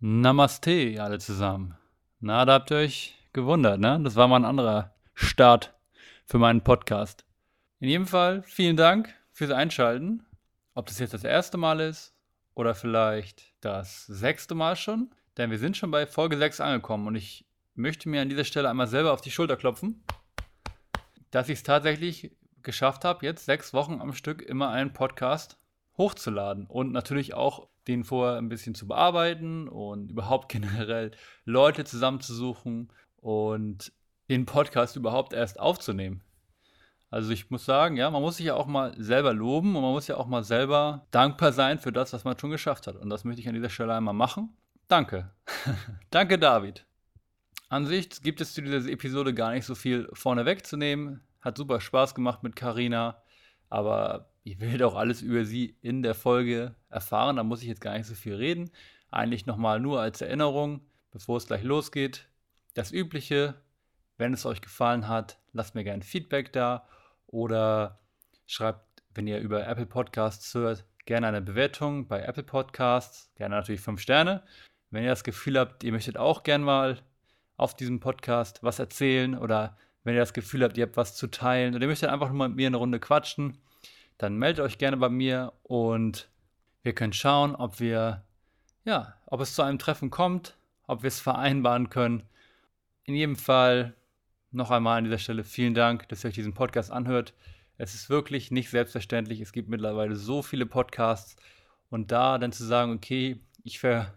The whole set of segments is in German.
Namaste, alle zusammen. Na, da habt ihr euch gewundert, ne? Das war mal ein anderer Start für meinen Podcast. In jedem Fall vielen Dank fürs Einschalten. Ob das jetzt das erste Mal ist oder vielleicht das sechste Mal schon, denn wir sind schon bei Folge 6 angekommen und ich möchte mir an dieser Stelle einmal selber auf die Schulter klopfen, dass ich es tatsächlich geschafft habe, jetzt sechs Wochen am Stück immer einen Podcast hochzuladen und natürlich auch den vorher ein bisschen zu bearbeiten und überhaupt generell Leute zusammenzusuchen und den Podcast überhaupt erst aufzunehmen. Also ich muss sagen, ja, man muss sich ja auch mal selber loben und man muss ja auch mal selber dankbar sein für das, was man schon geschafft hat. Und das möchte ich an dieser Stelle einmal machen. Danke. Danke, David. An sich gibt es zu dieser Episode gar nicht so viel vorne wegzunehmen. Hat super Spaß gemacht mit Karina, aber Ihr werdet auch alles über sie in der Folge erfahren. Da muss ich jetzt gar nicht so viel reden. Eigentlich nochmal nur als Erinnerung, bevor es gleich losgeht. Das Übliche, wenn es euch gefallen hat, lasst mir gerne Feedback da oder schreibt, wenn ihr über Apple Podcasts hört, gerne eine Bewertung bei Apple Podcasts. Gerne natürlich fünf Sterne. Wenn ihr das Gefühl habt, ihr möchtet auch gerne mal auf diesem Podcast was erzählen oder wenn ihr das Gefühl habt, ihr habt was zu teilen oder ihr möchtet einfach nur mit mir eine Runde quatschen, dann meldet euch gerne bei mir und wir können schauen, ob wir, ja, ob es zu einem Treffen kommt, ob wir es vereinbaren können. In jedem Fall noch einmal an dieser Stelle vielen Dank, dass ihr euch diesen Podcast anhört. Es ist wirklich nicht selbstverständlich. Es gibt mittlerweile so viele Podcasts und da dann zu sagen, okay, ich ver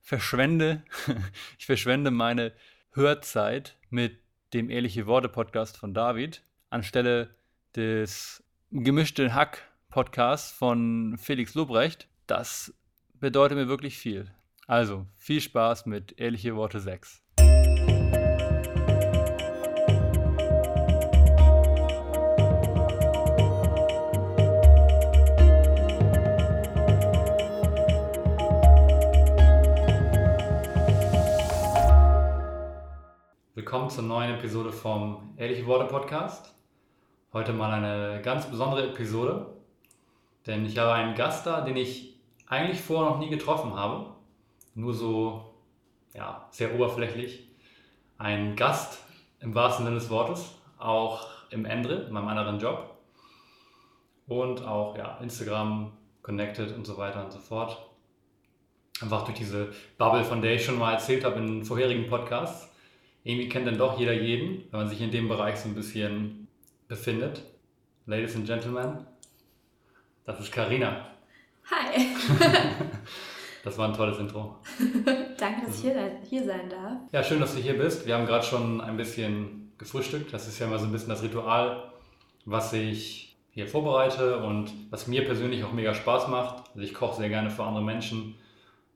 verschwende, ich verschwende meine Hörzeit mit dem Ehrliche Worte Podcast von David anstelle des gemischte Hack-Podcast von Felix Lobrecht. Das bedeutet mir wirklich viel. Also, viel Spaß mit Ehrliche Worte 6. Willkommen zur neuen Episode vom Ehrliche Worte Podcast. Heute mal eine ganz besondere Episode, denn ich habe einen Gast da, den ich eigentlich vorher noch nie getroffen habe. Nur so, ja, sehr oberflächlich. Ein Gast im wahrsten Sinne des Wortes, auch im Endre, in meinem anderen Job. Und auch, ja, Instagram, Connected und so weiter und so fort. Einfach durch diese Bubble, von der ich schon mal erzählt habe in vorherigen Podcasts. Irgendwie kennt dann doch jeder jeden, wenn man sich in dem Bereich so ein bisschen befindet. Ladies and Gentlemen, das ist Karina. Hi. das war ein tolles Intro. Danke, dass ich hier, hier sein darf. Ja, schön, dass du hier bist. Wir haben gerade schon ein bisschen gefrühstückt. Das ist ja immer so ein bisschen das Ritual, was ich hier vorbereite und was mir persönlich auch mega Spaß macht. Also ich koche sehr gerne für andere Menschen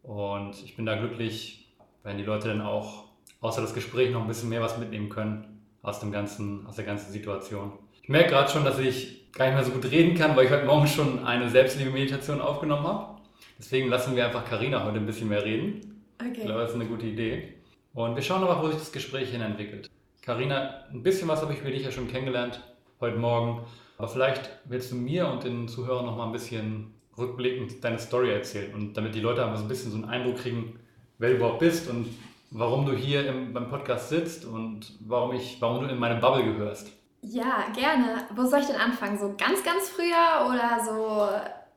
und ich bin da glücklich, wenn die Leute dann auch außer das Gespräch noch ein bisschen mehr was mitnehmen können aus, dem ganzen, aus der ganzen Situation. Ich merke gerade schon, dass ich gar nicht mehr so gut reden kann, weil ich heute Morgen schon eine Selbstliebe-Meditation aufgenommen habe. Deswegen lassen wir einfach Karina heute ein bisschen mehr reden. Okay. Ich glaube, das ist eine gute Idee. Und wir schauen aber, wo sich das Gespräch hin entwickelt. Karina, ein bisschen was habe ich über dich ja schon kennengelernt heute Morgen. Aber vielleicht willst du mir und den Zuhörern noch mal ein bisschen rückblickend deine Story erzählen und damit die Leute einfach so ein bisschen so einen Eindruck kriegen, wer du überhaupt bist und warum du hier im, beim Podcast sitzt und warum, ich, warum du in meine Bubble gehörst. Ja, gerne. Wo soll ich denn anfangen? So ganz, ganz früher oder so?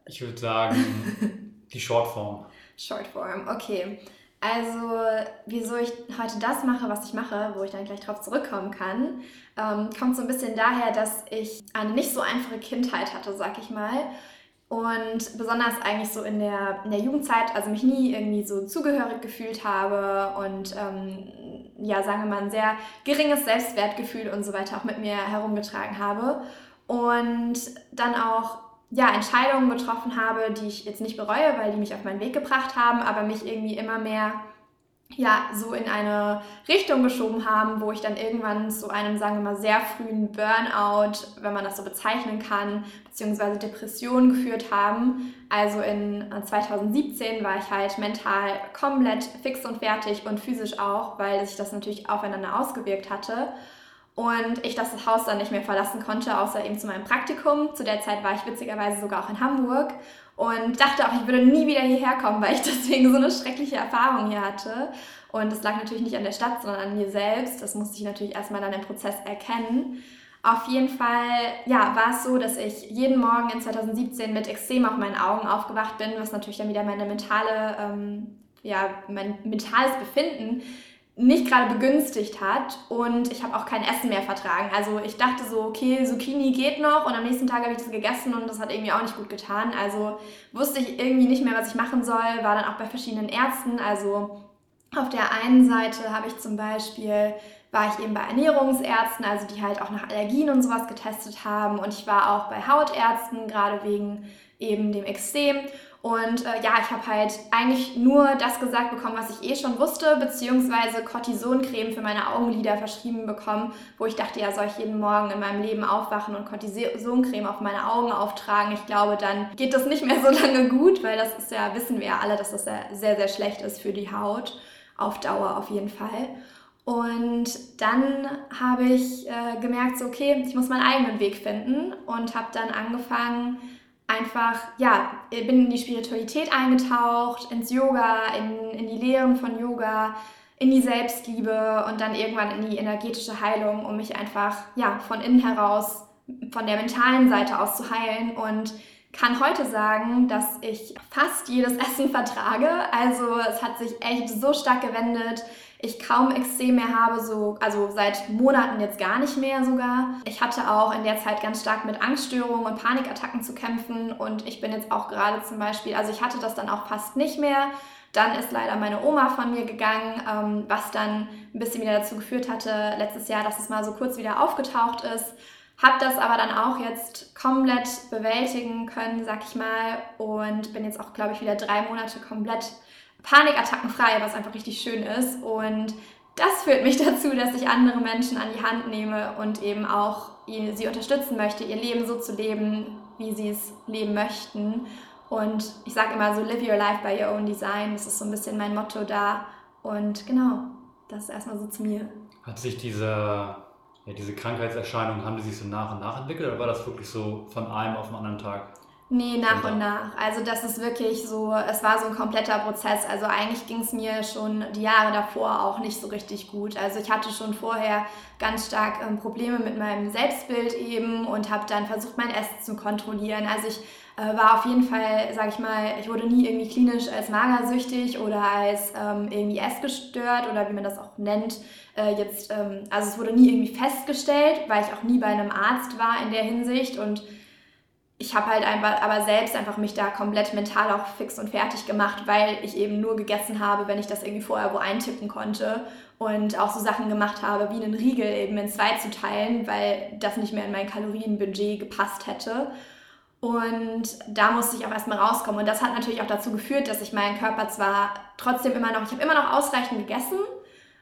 Ich würde sagen, die Shortform. Shortform, okay. Also, wieso ich heute das mache, was ich mache, wo ich dann gleich drauf zurückkommen kann, ähm, kommt so ein bisschen daher, dass ich eine nicht so einfache Kindheit hatte, sag ich mal. Und besonders eigentlich so in der, in der Jugendzeit, also mich nie irgendwie so zugehörig gefühlt habe und ähm, ja, sagen wir mal, ein sehr geringes Selbstwertgefühl und so weiter auch mit mir herumgetragen habe. Und dann auch ja, Entscheidungen getroffen habe, die ich jetzt nicht bereue, weil die mich auf meinen Weg gebracht haben, aber mich irgendwie immer mehr ja, so in eine Richtung geschoben haben, wo ich dann irgendwann zu einem, sagen wir mal, sehr frühen Burnout, wenn man das so bezeichnen kann, beziehungsweise Depressionen geführt haben. Also in 2017 war ich halt mental komplett fix und fertig und physisch auch, weil sich das natürlich aufeinander ausgewirkt hatte. Und ich das Haus dann nicht mehr verlassen konnte, außer eben zu meinem Praktikum. Zu der Zeit war ich witzigerweise sogar auch in Hamburg und dachte auch, ich würde nie wieder hierher kommen, weil ich deswegen so eine schreckliche Erfahrung hier hatte. Und das lag natürlich nicht an der Stadt, sondern an mir selbst. Das musste ich natürlich erstmal dann im Prozess erkennen. Auf jeden Fall, ja, war es so, dass ich jeden Morgen in 2017 mit Extrem auf meinen Augen aufgewacht bin, was natürlich dann wieder meine mentale, ähm, ja, mein mentales Befinden nicht gerade begünstigt hat und ich habe auch kein Essen mehr vertragen. Also ich dachte so, okay, Zucchini geht noch und am nächsten Tag habe ich das gegessen und das hat irgendwie auch nicht gut getan. Also wusste ich irgendwie nicht mehr, was ich machen soll, war dann auch bei verschiedenen Ärzten. Also auf der einen Seite habe ich zum Beispiel, war ich eben bei Ernährungsärzten, also die halt auch nach Allergien und sowas getestet haben und ich war auch bei Hautärzten, gerade wegen eben dem Extrem und äh, ja, ich habe halt eigentlich nur das gesagt bekommen, was ich eh schon wusste, beziehungsweise Cortisoncreme für meine Augenlider verschrieben bekommen, wo ich dachte, ja, soll ich jeden Morgen in meinem Leben aufwachen und Cortisoncreme auf meine Augen auftragen? Ich glaube, dann geht das nicht mehr so lange gut, weil das ist ja, wissen wir ja alle, dass das sehr, sehr schlecht ist für die Haut, auf Dauer auf jeden Fall. Und dann habe ich äh, gemerkt, so, okay, ich muss meinen eigenen Weg finden und habe dann angefangen, einfach, ja, bin in die Spiritualität eingetaucht, ins Yoga, in, in die Lehren von Yoga, in die Selbstliebe und dann irgendwann in die energetische Heilung, um mich einfach, ja, von innen heraus, von der mentalen Seite aus zu heilen und kann heute sagen, dass ich fast jedes Essen vertrage. Also es hat sich echt so stark gewendet ich kaum Extrem mehr habe, so, also seit Monaten jetzt gar nicht mehr sogar. Ich hatte auch in der Zeit ganz stark mit Angststörungen und Panikattacken zu kämpfen und ich bin jetzt auch gerade zum Beispiel, also ich hatte das dann auch fast nicht mehr. Dann ist leider meine Oma von mir gegangen, ähm, was dann ein bisschen wieder dazu geführt hatte, letztes Jahr, dass es mal so kurz wieder aufgetaucht ist. Hab das aber dann auch jetzt komplett bewältigen können, sag ich mal, und bin jetzt auch, glaube ich, wieder drei Monate komplett panikattackenfrei, was einfach richtig schön ist. Und das führt mich dazu, dass ich andere Menschen an die Hand nehme und eben auch sie unterstützen möchte, ihr Leben so zu leben, wie sie es leben möchten. Und ich sage immer so, live your life by your own design. Das ist so ein bisschen mein Motto da. Und genau, das ist erstmal so zu mir. Hat sich diese, ja, diese Krankheitserscheinungen, haben die sich so nach und nach entwickelt oder war das wirklich so von einem auf den anderen Tag? Nee, nach und nach. Also das ist wirklich so, es war so ein kompletter Prozess. Also eigentlich ging es mir schon die Jahre davor auch nicht so richtig gut. Also ich hatte schon vorher ganz stark ähm, Probleme mit meinem Selbstbild eben und habe dann versucht, mein Essen zu kontrollieren. Also ich äh, war auf jeden Fall, sag ich mal, ich wurde nie irgendwie klinisch als magersüchtig oder als ähm, irgendwie essgestört oder wie man das auch nennt. Äh, jetzt, ähm, also es wurde nie irgendwie festgestellt, weil ich auch nie bei einem Arzt war in der Hinsicht und ich habe halt einfach, aber selbst einfach mich da komplett mental auch fix und fertig gemacht, weil ich eben nur gegessen habe, wenn ich das irgendwie vorher wo eintippen konnte und auch so Sachen gemacht habe, wie einen Riegel eben in zwei zu teilen, weil das nicht mehr in mein Kalorienbudget gepasst hätte. Und da musste ich auch erstmal rauskommen. Und das hat natürlich auch dazu geführt, dass ich meinen Körper zwar trotzdem immer noch, ich habe immer noch ausreichend gegessen.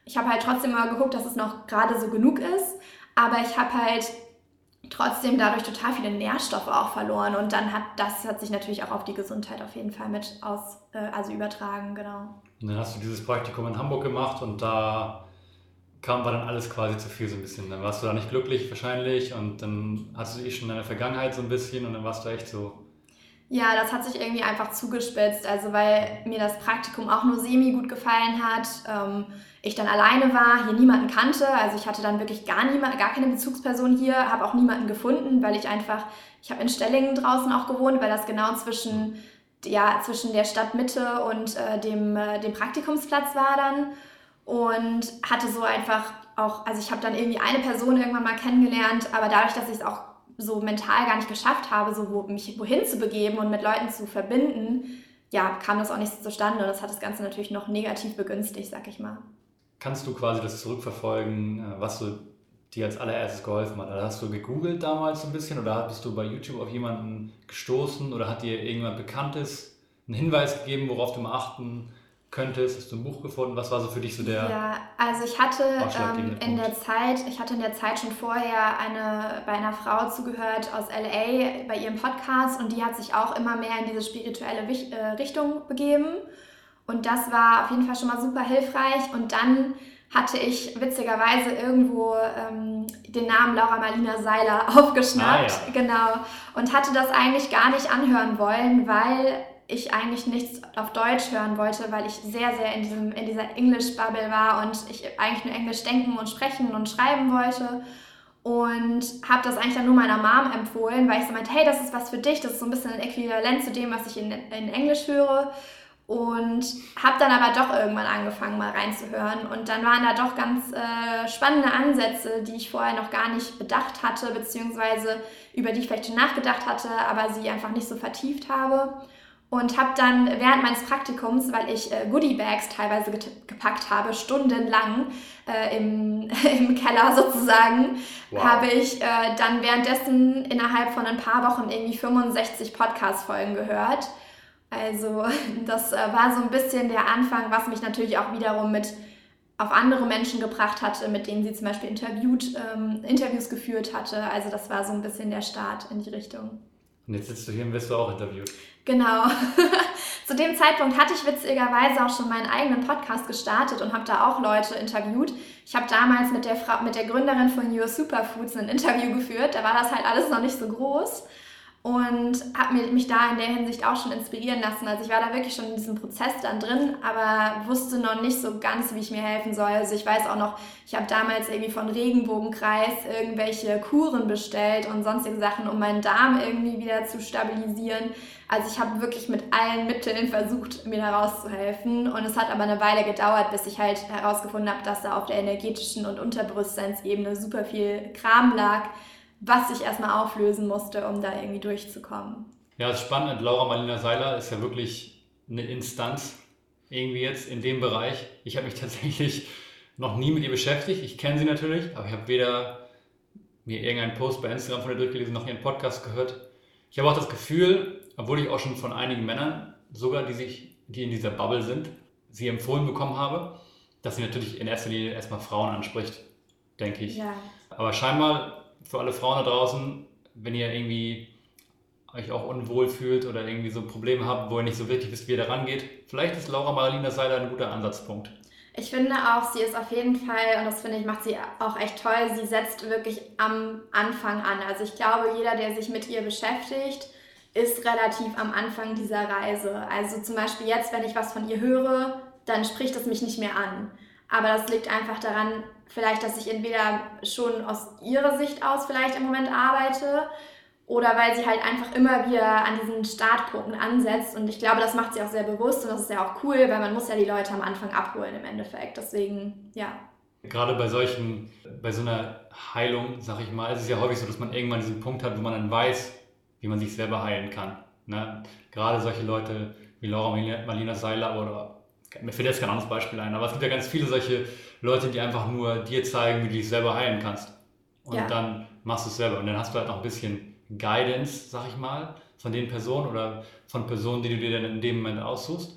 Ich habe halt trotzdem immer geguckt, dass es noch gerade so genug ist. Aber ich habe halt trotzdem dadurch total viele Nährstoffe auch verloren. Und dann hat das hat sich natürlich auch auf die Gesundheit auf jeden Fall mit aus äh, also übertragen genau. Und dann hast du dieses Praktikum in Hamburg gemacht und da kam war dann alles quasi zu viel so ein bisschen. Dann warst du da nicht glücklich wahrscheinlich und dann hast du eh schon deine Vergangenheit so ein bisschen und dann warst du echt so. Ja, das hat sich irgendwie einfach zugespitzt, also weil mir das Praktikum auch nur semi gut gefallen hat. Ähm, ich dann alleine war, hier niemanden kannte. Also ich hatte dann wirklich gar niemand, gar keine Bezugsperson hier, habe auch niemanden gefunden, weil ich einfach, ich habe in Stellingen draußen auch gewohnt, weil das genau zwischen, ja, zwischen der Stadtmitte und äh, dem, äh, dem Praktikumsplatz war dann. Und hatte so einfach auch, also ich habe dann irgendwie eine Person irgendwann mal kennengelernt, aber dadurch, dass ich es auch so mental gar nicht geschafft habe, so wo, mich wohin zu begeben und mit Leuten zu verbinden, ja, kam das auch nicht zustande und das hat das Ganze natürlich noch negativ begünstigt, sag ich mal kannst du quasi das zurückverfolgen, äh, was so dir als allererstes geholfen hat? Also hast du gegoogelt damals ein bisschen oder bist du bei YouTube auf jemanden gestoßen oder hat dir irgendjemand Bekanntes einen Hinweis gegeben, worauf du mal achten könntest? Hast du ein Buch gefunden? Was war so für dich so der Ja, also ich hatte ähm, in der Zeit, ich hatte in der Zeit schon vorher eine, bei einer Frau zugehört aus LA bei ihrem Podcast und die hat sich auch immer mehr in diese spirituelle äh, Richtung begeben. Und das war auf jeden Fall schon mal super hilfreich. Und dann hatte ich witzigerweise irgendwo ähm, den Namen Laura Marlina Seiler aufgeschnappt. Ah, ja. Genau. Und hatte das eigentlich gar nicht anhören wollen, weil ich eigentlich nichts auf Deutsch hören wollte, weil ich sehr, sehr in, diesem, in dieser English-Bubble war und ich eigentlich nur Englisch denken und sprechen und schreiben wollte. Und habe das eigentlich dann nur meiner Mom empfohlen, weil ich so meinte, hey, das ist was für dich, das ist so ein bisschen ein Äquivalent zu dem, was ich in, in Englisch höre. Und habe dann aber doch irgendwann angefangen, mal reinzuhören. Und dann waren da doch ganz äh, spannende Ansätze, die ich vorher noch gar nicht bedacht hatte, beziehungsweise über die ich vielleicht schon nachgedacht hatte, aber sie einfach nicht so vertieft habe und habe dann während meines Praktikums, weil ich äh, Goodiebags teilweise gepackt habe, stundenlang äh, im, im Keller sozusagen, wow. habe ich äh, dann währenddessen innerhalb von ein paar Wochen irgendwie 65 Podcast-Folgen gehört. Also das äh, war so ein bisschen der Anfang, was mich natürlich auch wiederum mit auf andere Menschen gebracht hatte, mit denen sie zum Beispiel interviewt, ähm, Interviews geführt hatte. Also das war so ein bisschen der Start in die Richtung. Und jetzt sitzt du hier und wirst du auch interviewt. Genau. Zu dem Zeitpunkt hatte ich witzigerweise auch schon meinen eigenen Podcast gestartet und habe da auch Leute interviewt. Ich habe damals mit der, Frau, mit der Gründerin von Your Superfoods ein Interview geführt. Da war das halt alles noch nicht so groß und habe mich da in der Hinsicht auch schon inspirieren lassen. Also ich war da wirklich schon in diesem Prozess dann drin, aber wusste noch nicht so ganz, wie ich mir helfen soll. Also ich weiß auch noch, ich habe damals irgendwie von Regenbogenkreis irgendwelche Kuren bestellt und sonstige Sachen, um meinen Darm irgendwie wieder zu stabilisieren. Also ich habe wirklich mit allen Mitteln versucht, mir da rauszuhelfen. Und es hat aber eine Weile gedauert, bis ich halt herausgefunden habe, dass da auf der energetischen und Unterbewusstseinsebene super viel Kram lag was ich erstmal auflösen musste, um da irgendwie durchzukommen. Ja, das ist spannend. Laura Marlina Seiler ist ja wirklich eine Instanz irgendwie jetzt in dem Bereich. Ich habe mich tatsächlich noch nie mit ihr beschäftigt. Ich kenne sie natürlich, aber ich habe weder mir irgendeinen Post bei Instagram von ihr durchgelesen, noch ihren Podcast gehört. Ich habe auch das Gefühl, obwohl ich auch schon von einigen Männern, sogar die sich, die in dieser Bubble sind, sie empfohlen bekommen habe, dass sie natürlich in erster Linie erstmal Frauen anspricht, denke ich. Ja. Aber scheinbar für alle Frauen da draußen, wenn ihr irgendwie euch auch unwohl fühlt oder irgendwie so Probleme habt, wo ihr nicht so wirklich wisst, wie ihr da rangeht, vielleicht ist Laura Maralina Seiler ein guter Ansatzpunkt. Ich finde auch, sie ist auf jeden Fall, und das finde ich, macht sie auch echt toll, sie setzt wirklich am Anfang an. Also ich glaube, jeder, der sich mit ihr beschäftigt, ist relativ am Anfang dieser Reise. Also zum Beispiel jetzt, wenn ich was von ihr höre, dann spricht es mich nicht mehr an. Aber das liegt einfach daran, vielleicht, dass ich entweder schon aus ihrer Sicht aus vielleicht im Moment arbeite oder weil sie halt einfach immer wieder an diesen Startpunkten ansetzt. Und ich glaube, das macht sie auch sehr bewusst und das ist ja auch cool, weil man muss ja die Leute am Anfang abholen im Endeffekt. Deswegen, ja. Gerade bei solchen, bei so einer Heilung, sag ich mal, ist es ja häufig so, dass man irgendwann diesen Punkt hat, wo man dann weiß, wie man sich selber heilen kann. Ne? Gerade solche Leute wie Laura Marlina Seiler oder mir fällt jetzt kein anderes Beispiel ein, aber es gibt ja ganz viele solche Leute, die einfach nur dir zeigen, wie du dich selber heilen kannst. Und ja. dann machst du es selber. Und dann hast du halt noch ein bisschen Guidance, sag ich mal, von den Personen oder von Personen, die du dir dann in dem Moment aussuchst.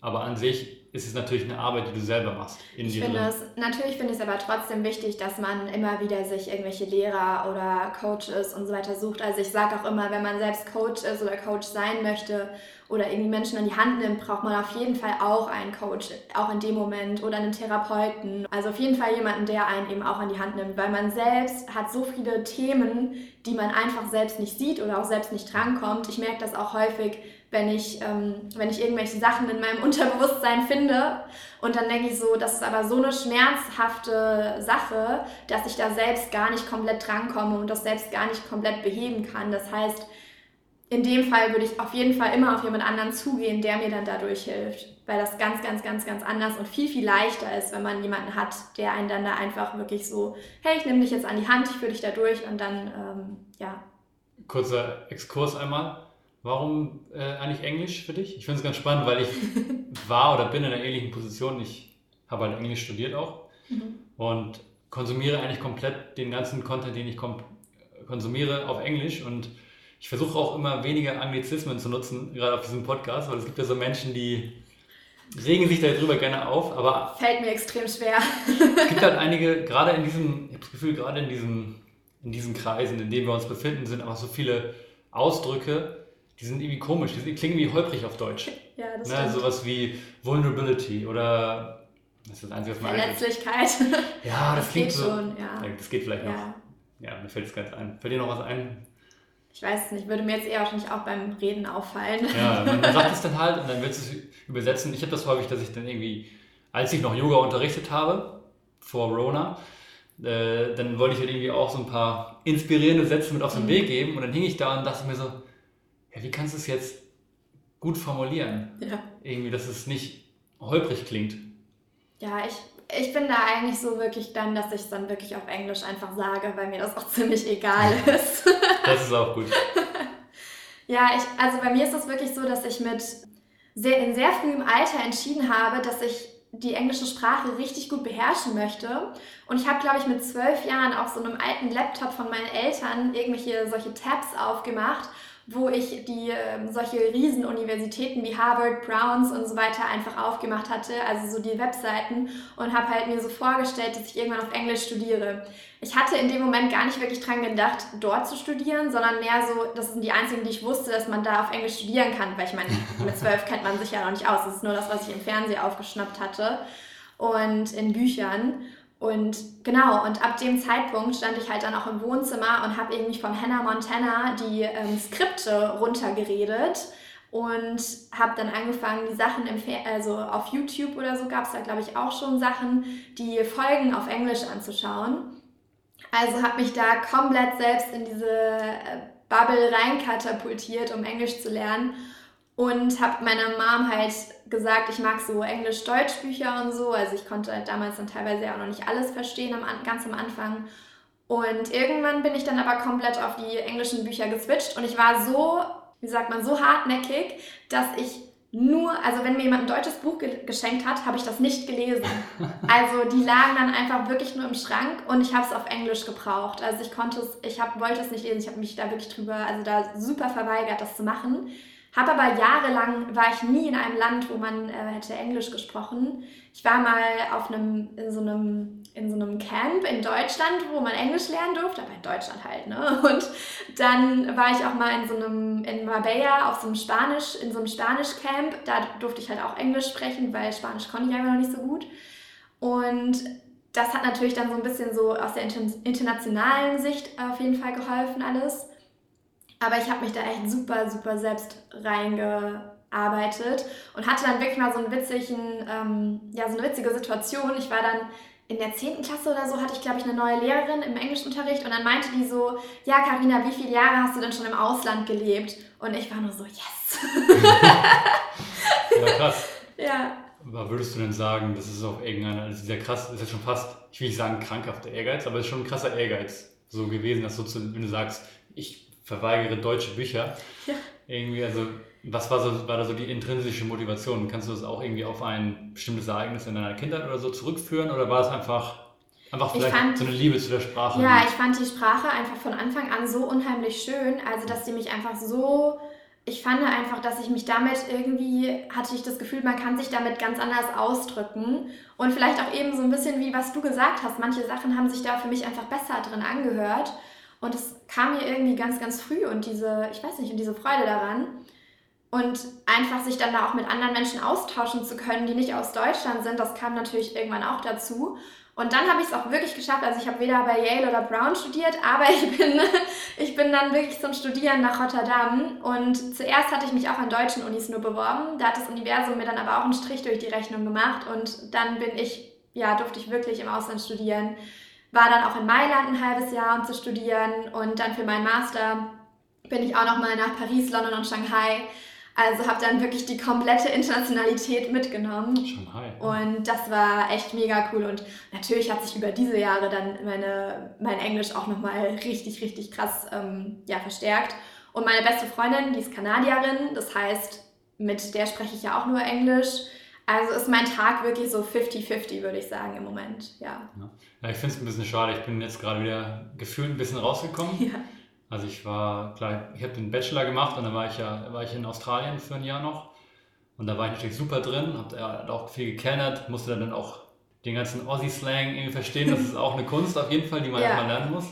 Aber an sich ist es natürlich eine Arbeit, die du selber machst. ich finde es, natürlich finde ich es aber trotzdem wichtig, dass man immer wieder sich irgendwelche Lehrer oder Coaches und so weiter sucht. Also ich sage auch immer, wenn man selbst Coach ist oder Coach sein möchte oder irgendwie Menschen an die Hand nimmt, braucht man auf jeden Fall auch einen Coach, auch in dem Moment oder einen Therapeuten. Also auf jeden Fall jemanden, der einen eben auch an die Hand nimmt, weil man selbst hat so viele Themen, die man einfach selbst nicht sieht oder auch selbst nicht drankommt. Ich merke das auch häufig, wenn ich, ähm, wenn ich irgendwelche Sachen in meinem Unterbewusstsein finde und dann denke ich so, das ist aber so eine schmerzhafte Sache, dass ich da selbst gar nicht komplett drankomme und das selbst gar nicht komplett beheben kann. Das heißt, in dem Fall würde ich auf jeden Fall immer auf jemand anderen zugehen, der mir dann dadurch hilft. Weil das ganz, ganz, ganz, ganz anders und viel, viel leichter ist, wenn man jemanden hat, der einen dann da einfach wirklich so, hey, ich nehme dich jetzt an die Hand, ich führe dich da durch und dann, ähm, ja. Kurzer Exkurs einmal. Warum äh, eigentlich Englisch für dich? Ich finde es ganz spannend, weil ich war oder bin in einer ähnlichen Position. Ich habe halt Englisch studiert auch mhm. und konsumiere eigentlich komplett den ganzen Content, den ich konsumiere, auf Englisch und ich versuche auch immer weniger Anglizismen zu nutzen, gerade auf diesem Podcast, weil es gibt ja so Menschen, die regen sich darüber gerne auf, aber. Fällt mir extrem schwer. es gibt halt einige, gerade in diesem, ich habe das Gefühl, gerade in diesen, in diesen Kreisen, in denen wir uns befinden, sind aber so viele Ausdrücke, die sind irgendwie komisch, die klingen wie holprig auf Deutsch. Ja, das ne, stimmt. Sowas wie Vulnerability oder Das ist das Einzige, was man Verletzlichkeit. Ja, das, Das klingt geht so. schon, ja. Das geht vielleicht noch. Ja. Ja, mir fällt es ganz ein. Fällt dir noch was ein? Ich weiß es nicht, würde mir jetzt eher wahrscheinlich auch beim Reden auffallen. Ja, man, man sagt es dann halt und dann willst du es übersetzen. Ich habe das häufig, dass ich dann irgendwie, als ich noch Yoga unterrichtet habe, vor Rona, äh, dann wollte ich halt irgendwie auch so ein paar inspirierende Sätze mit auf den Mhm. Weg geben und dann hing ich da und dachte mir so, ja, wie kannst du es jetzt gut formulieren? Ja, Irgendwie, dass es nicht holprig klingt. ja ich, ich bin da eigentlich so wirklich dann, dass ich es dann wirklich auf Englisch einfach sage, weil mir das auch ziemlich egal ist. Das ist auch gut. Ja, ich, also bei mir ist es wirklich so, dass ich mit sehr, in sehr frühem Alter entschieden habe, dass ich die englische Sprache richtig gut beherrschen möchte. Und ich habe, glaube ich, mit zwölf Jahren auf so einem alten Laptop von meinen Eltern irgendwelche solche Tabs aufgemacht, wo ich die ähm, solche Riesenuniversitäten wie Harvard, Browns und so weiter einfach aufgemacht hatte, also so die Webseiten und habe halt mir so vorgestellt, dass ich irgendwann auf Englisch studiere. Ich hatte in dem Moment gar nicht wirklich dran gedacht, dort zu studieren, sondern mehr so, das sind die einzigen, die ich wusste, dass man da auf Englisch studieren kann, weil ich meine, mit zwölf kennt man sich ja noch nicht aus. Das ist nur das, was ich im Fernsehen aufgeschnappt hatte und in Büchern. Und genau, und ab dem Zeitpunkt stand ich halt dann auch im Wohnzimmer und habe irgendwie von Hannah Montana die ähm, Skripte runtergeredet und habe dann angefangen, die Sachen im also auf YouTube oder so gab es da, glaube ich, auch schon Sachen, die Folgen auf Englisch anzuschauen. Also habe mich da komplett selbst in diese äh, Bubble reinkatapultiert, um Englisch zu lernen. Und habe meiner Mom halt gesagt, ich mag so Englisch-Deutsch-Bücher und so. Also ich konnte halt damals dann teilweise ja auch noch nicht alles verstehen, am, An- ganz am Anfang. Und irgendwann bin ich dann aber komplett auf die englischen Bücher geswitcht. Und ich war so, wie sagt man, so hartnäckig, dass ich nur, also wenn mir jemand ein deutsches Buch ge geschenkt hat, habe ich das nicht gelesen. Also die lagen dann einfach wirklich nur im Schrank und ich habe es auf Englisch gebraucht. Also ich konnte es, ich hab, wollte es nicht lesen, ich habe mich da wirklich drüber, also da super verweigert, das zu machen. Habe aber jahrelang, war ich nie in einem Land, wo man äh, hätte Englisch gesprochen. Ich war mal auf einem, in so einem, in so einem Camp in Deutschland, wo man Englisch lernen durfte, aber in Deutschland halt, ne? Und dann war ich auch mal in so einem, in Marbella auf so einem Spanisch, in so einem Spanisch-Camp. Da durfte ich halt auch Englisch sprechen, weil Spanisch konnte ich einfach noch nicht so gut. Und das hat natürlich dann so ein bisschen so aus der inter internationalen Sicht auf jeden Fall geholfen alles. Aber ich habe mich da echt super, super selbst reingearbeitet und hatte dann wirklich mal so einen witzigen, ähm, ja, so eine witzige Situation. Ich war dann in der 10. Klasse oder so, hatte ich, glaube ich, eine neue Lehrerin im Englischunterricht und dann meinte die so, ja, Karina, wie viele Jahre hast du denn schon im Ausland gelebt? Und ich war nur so, yes. Ja, krass. ja. Aber würdest du denn sagen, das ist auch irgendeiner, also dieser krass, ist ja schon fast, ich will nicht sagen krankhafter Ehrgeiz, aber es ist schon ein krasser Ehrgeiz so gewesen, dass du, zu, wenn du sagst, ich verweigere deutsche Bücher, Ja. irgendwie, also was war, so, war da so die intrinsische Motivation? Kannst du das auch irgendwie auf ein bestimmtes Ereignis in deiner Kindheit oder so zurückführen oder war es einfach, einfach Ich vielleicht fand- so eine Liebe zu der Sprache? Ja, ich fand die Sprache einfach von Anfang an so unheimlich schön, also dass die mich einfach so, ich fand einfach, dass ich mich damit irgendwie, hatte ich das Gefühl, man kann sich damit ganz anders ausdrücken und vielleicht auch eben so ein bisschen wie was du gesagt hast, manche Sachen haben sich da für mich einfach besser drin angehört und es kam mir irgendwie ganz, ganz früh und diese, ich weiß nicht, und diese Freude daran. Und einfach sich dann da auch mit anderen Menschen austauschen zu können, die nicht aus Deutschland sind, das kam natürlich irgendwann auch dazu. Und dann habe ich es auch wirklich geschafft. Also ich habe weder bei Yale oder Brown studiert, aber ich bin, ich bin dann wirklich zum Studieren nach Rotterdam. Und zuerst hatte ich mich auch an deutschen Unis nur beworben. Da hat das Universum mir dann aber auch einen Strich durch die Rechnung gemacht. Und dann bin ich, ja, durfte ich wirklich im Ausland studieren. War dann auch in Mailand ein halbes Jahr, um zu studieren. Und dann für meinen Master bin ich auch nochmal nach Paris, London und Shanghai. Also habe dann wirklich die komplette Internationalität mitgenommen. Shanghai. Und das war echt mega cool. Und natürlich hat sich über diese Jahre dann meine, mein Englisch auch nochmal richtig, richtig krass ähm, ja, verstärkt. Und meine beste Freundin, die ist Kanadierin, das heißt, mit der spreche ich ja auch nur Englisch. Also ist mein Tag wirklich so 50-50, würde ich sagen, im Moment. Ja. Ja, ich finde es ein bisschen schade. Ich bin jetzt gerade wieder gefühlt ein bisschen rausgekommen. ja. Also ich war, klar, ich habe den Bachelor gemacht und dann war ich ja war ich in Australien für ein Jahr noch. Und da war ich natürlich super drin, habe ja, auch viel gekennert, musste dann auch den ganzen Aussie-Slang irgendwie verstehen. Das ist auch eine Kunst auf jeden Fall, die man Ja. erstmal lernen muss.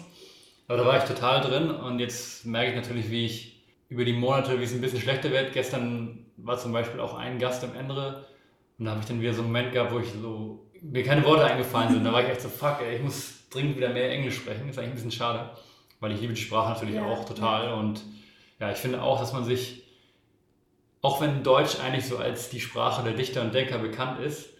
Aber da war ich total drin und jetzt merke ich natürlich, wie ich über die Monate, wie es ein bisschen schlechter wird. Gestern war zum Beispiel auch ein Gast im Ende und da habe ich dann wieder so einen Moment gehabt, wo ich so mir keine Worte eingefallen sind. Da war ich echt so, fuck, ey, ich muss dringend wieder mehr Englisch sprechen. Ist eigentlich ein bisschen schade, weil ich liebe die Sprache natürlich ja, auch total. Ja. Und ja, ich finde auch, dass man sich, auch wenn Deutsch eigentlich so als die Sprache der Dichter und Denker bekannt ist,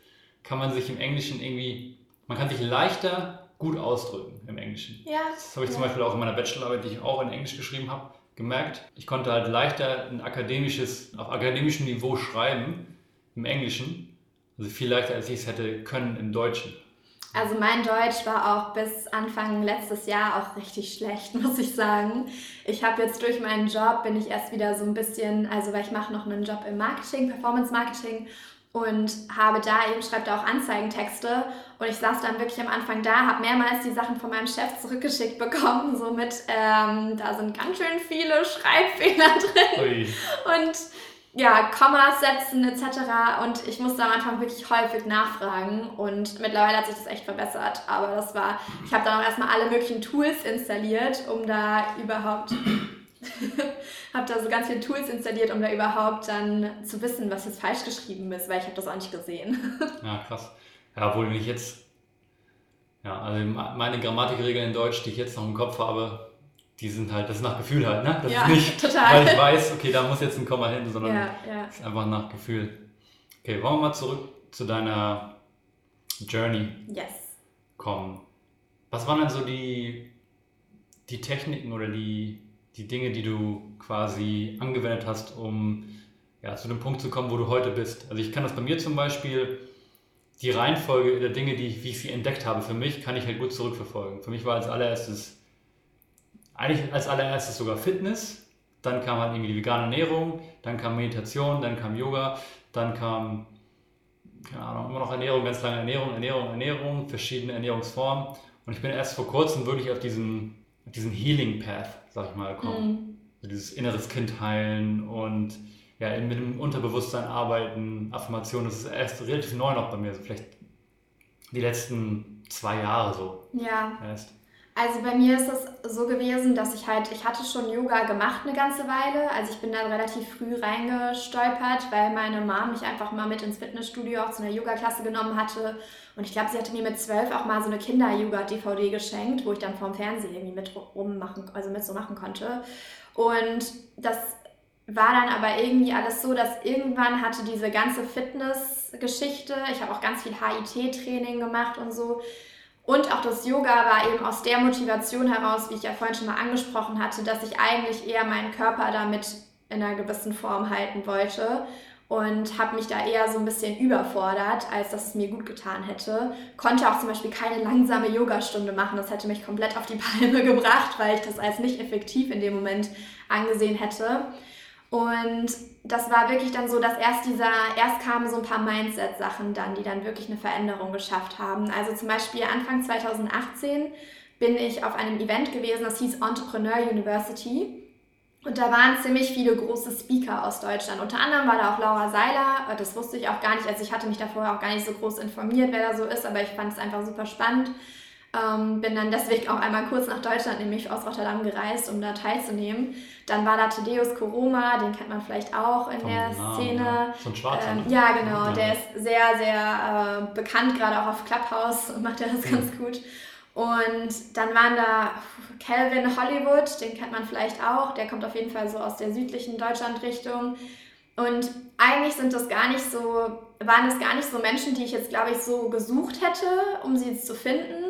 kann man sich im Englischen irgendwie, man kann sich leichter gut ausdrücken im Englischen. Ja. Das habe ich ja. zum Beispiel auch in meiner Bachelorarbeit, die ich auch in Englisch geschrieben habe, gemerkt. Ich konnte halt leichter ein akademisches, auf akademischem Niveau schreiben im Englischen. Also viel leichter, als ich es hätte können im Deutschen. Also mein Deutsch war auch bis Anfang letztes Jahr auch richtig schlecht, muss ich sagen. Ich habe jetzt durch meinen Job bin ich erst wieder so ein bisschen, also weil ich mache noch einen Job im Marketing, Performance Marketing und habe da eben, schreibt auch Anzeigentexte und ich saß dann wirklich am Anfang da, habe mehrmals die Sachen von meinem Chef zurückgeschickt bekommen, so mit, ähm, da sind ganz schön viele Schreibfehler drin Ui. und ja, Kommas setzen etc. Und ich musste am Anfang wirklich häufig nachfragen und mittlerweile hat sich das echt verbessert. Aber das war, ich habe dann auch erstmal alle möglichen Tools installiert, um da überhaupt, habe da so ganz viele Tools installiert, um da überhaupt dann zu wissen, was jetzt falsch geschrieben ist, weil ich habe das auch nicht gesehen. ja, krass. Ja, obwohl ich jetzt, ja, also meine Grammatikregeln in Deutsch, die ich jetzt noch im Kopf habe, die sind halt, das ist nach Gefühl halt, ne? Das ja, ist nicht, total. weil ich weiß, okay, da muss jetzt ein Komma hin, sondern ja, ja. ist einfach nach Gefühl. Okay, wollen wir mal zurück zu deiner Journey yes. kommen. Was waren denn so die, die Techniken oder die, die Dinge, die du quasi angewendet hast, um ja, zu dem Punkt zu kommen, wo du heute bist? Also ich kann das bei mir zum Beispiel, die Reihenfolge der Dinge, die, wie ich sie entdeckt habe, für mich kann ich halt gut zurückverfolgen. Für mich war als allererstes eigentlich als allererstes sogar Fitness, dann kam halt irgendwie die vegane Ernährung, dann kam Meditation, dann kam Yoga, dann kam, keine Ahnung, immer noch Ernährung, ganz lange Ernährung, Ernährung, Ernährung, verschiedene Ernährungsformen. Und ich bin erst vor kurzem wirklich auf diesen, diesen Healing Path, sag ich mal, gekommen. Mhm. Also dieses inneres Kind heilen und ja, mit dem Unterbewusstsein arbeiten, Affirmation, das ist erst relativ neu noch bei mir, so vielleicht die letzten zwei Jahre so. Ja. Erst. Also bei mir ist es so gewesen, dass ich halt, ich hatte schon Yoga gemacht eine ganze Weile. Also ich bin dann relativ früh reingestolpert, weil meine Mom mich einfach mal mit ins Fitnessstudio auch zu einer Yoga-Klasse genommen hatte. Und ich glaube, sie hatte mir mit zwölf auch mal so eine Kinder-Yoga-DVD geschenkt, wo ich dann vorm Fernsehen irgendwie mit rummachen, also mit so machen konnte. Und das war dann aber irgendwie alles so, dass irgendwann hatte diese ganze Fitness-Geschichte, ich habe auch ganz viel HIT-Training gemacht und so, und auch das Yoga war eben aus der Motivation heraus, wie ich ja vorhin schon mal angesprochen hatte, dass ich eigentlich eher meinen Körper damit in einer gewissen Form halten wollte und habe mich da eher so ein bisschen überfordert, als dass es mir gut getan hätte. Konnte auch zum Beispiel keine langsame Yogastunde machen, das hätte mich komplett auf die Palme gebracht, weil ich das als nicht effektiv in dem Moment angesehen hätte. Und das war wirklich dann so, dass erst dieser, erst kamen so ein paar Mindset-Sachen dann, die dann wirklich eine Veränderung geschafft haben. Also zum Beispiel Anfang 2018 bin ich auf einem Event gewesen, das hieß Entrepreneur University. Und da waren ziemlich viele große Speaker aus Deutschland. Unter anderem war da auch Laura Seiler. Das wusste ich auch gar nicht. Also ich hatte mich da vorher auch gar nicht so groß informiert, wer da so ist, aber ich fand es einfach super spannend. Ähm, bin dann deswegen auch einmal kurz nach Deutschland, nämlich aus Rotterdam gereist, um da teilzunehmen. Dann war da Thaddeus Koroma, den kennt man vielleicht auch in Vom der Namen, Szene. Ja. So ein Schwarzer. Ähm, ja, genau. Ja. Der ist sehr, sehr äh, bekannt, gerade auch auf Clubhouse macht er das mhm. ganz gut. Und dann waren da Calvin Hollywood, den kennt man vielleicht auch. Der kommt auf jeden Fall so aus der südlichen Deutschland-Richtung. Und eigentlich sind das gar nicht so, waren es gar nicht so Menschen, die ich jetzt, glaube ich, so gesucht hätte, um sie zu finden,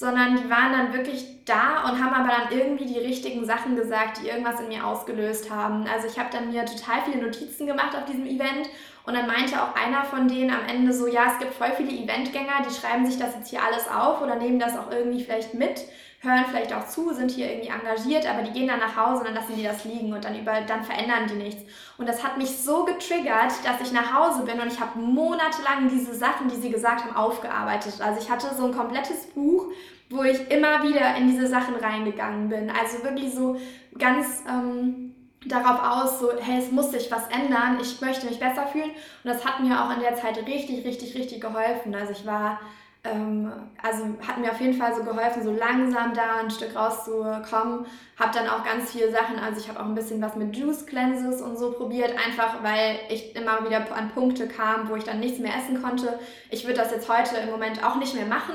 sondern die waren dann wirklich da und haben aber dann irgendwie die richtigen Sachen gesagt, die irgendwas in mir ausgelöst haben. Also ich habe dann mir total viele Notizen gemacht auf diesem Event und dann meinte auch einer von denen am Ende so, ja, es gibt voll viele Eventgänger, die schreiben sich das jetzt hier alles auf oder nehmen das auch irgendwie vielleicht mit hören vielleicht auch zu, sind hier irgendwie engagiert, aber die gehen dann nach Hause und dann lassen die das liegen und dann, über, dann verändern die nichts. Und das hat mich so getriggert, dass ich nach Hause bin und ich habe monatelang diese Sachen, die sie gesagt haben, aufgearbeitet. Also ich hatte so ein komplettes Buch, wo ich immer wieder in diese Sachen reingegangen bin. Also wirklich so ganz... Ähm, darauf aus, so, hey, es muss sich was ändern, ich möchte mich besser fühlen. Und das hat mir auch in der Zeit richtig, richtig, richtig geholfen. Also ich war also hat mir auf jeden Fall so geholfen, so langsam da ein Stück rauszukommen. Habe dann auch ganz viele Sachen, also ich habe auch ein bisschen was mit Juice Cleanses und so probiert, einfach weil ich immer wieder an Punkte kam, wo ich dann nichts mehr essen konnte. Ich würde das jetzt heute im Moment auch nicht mehr machen.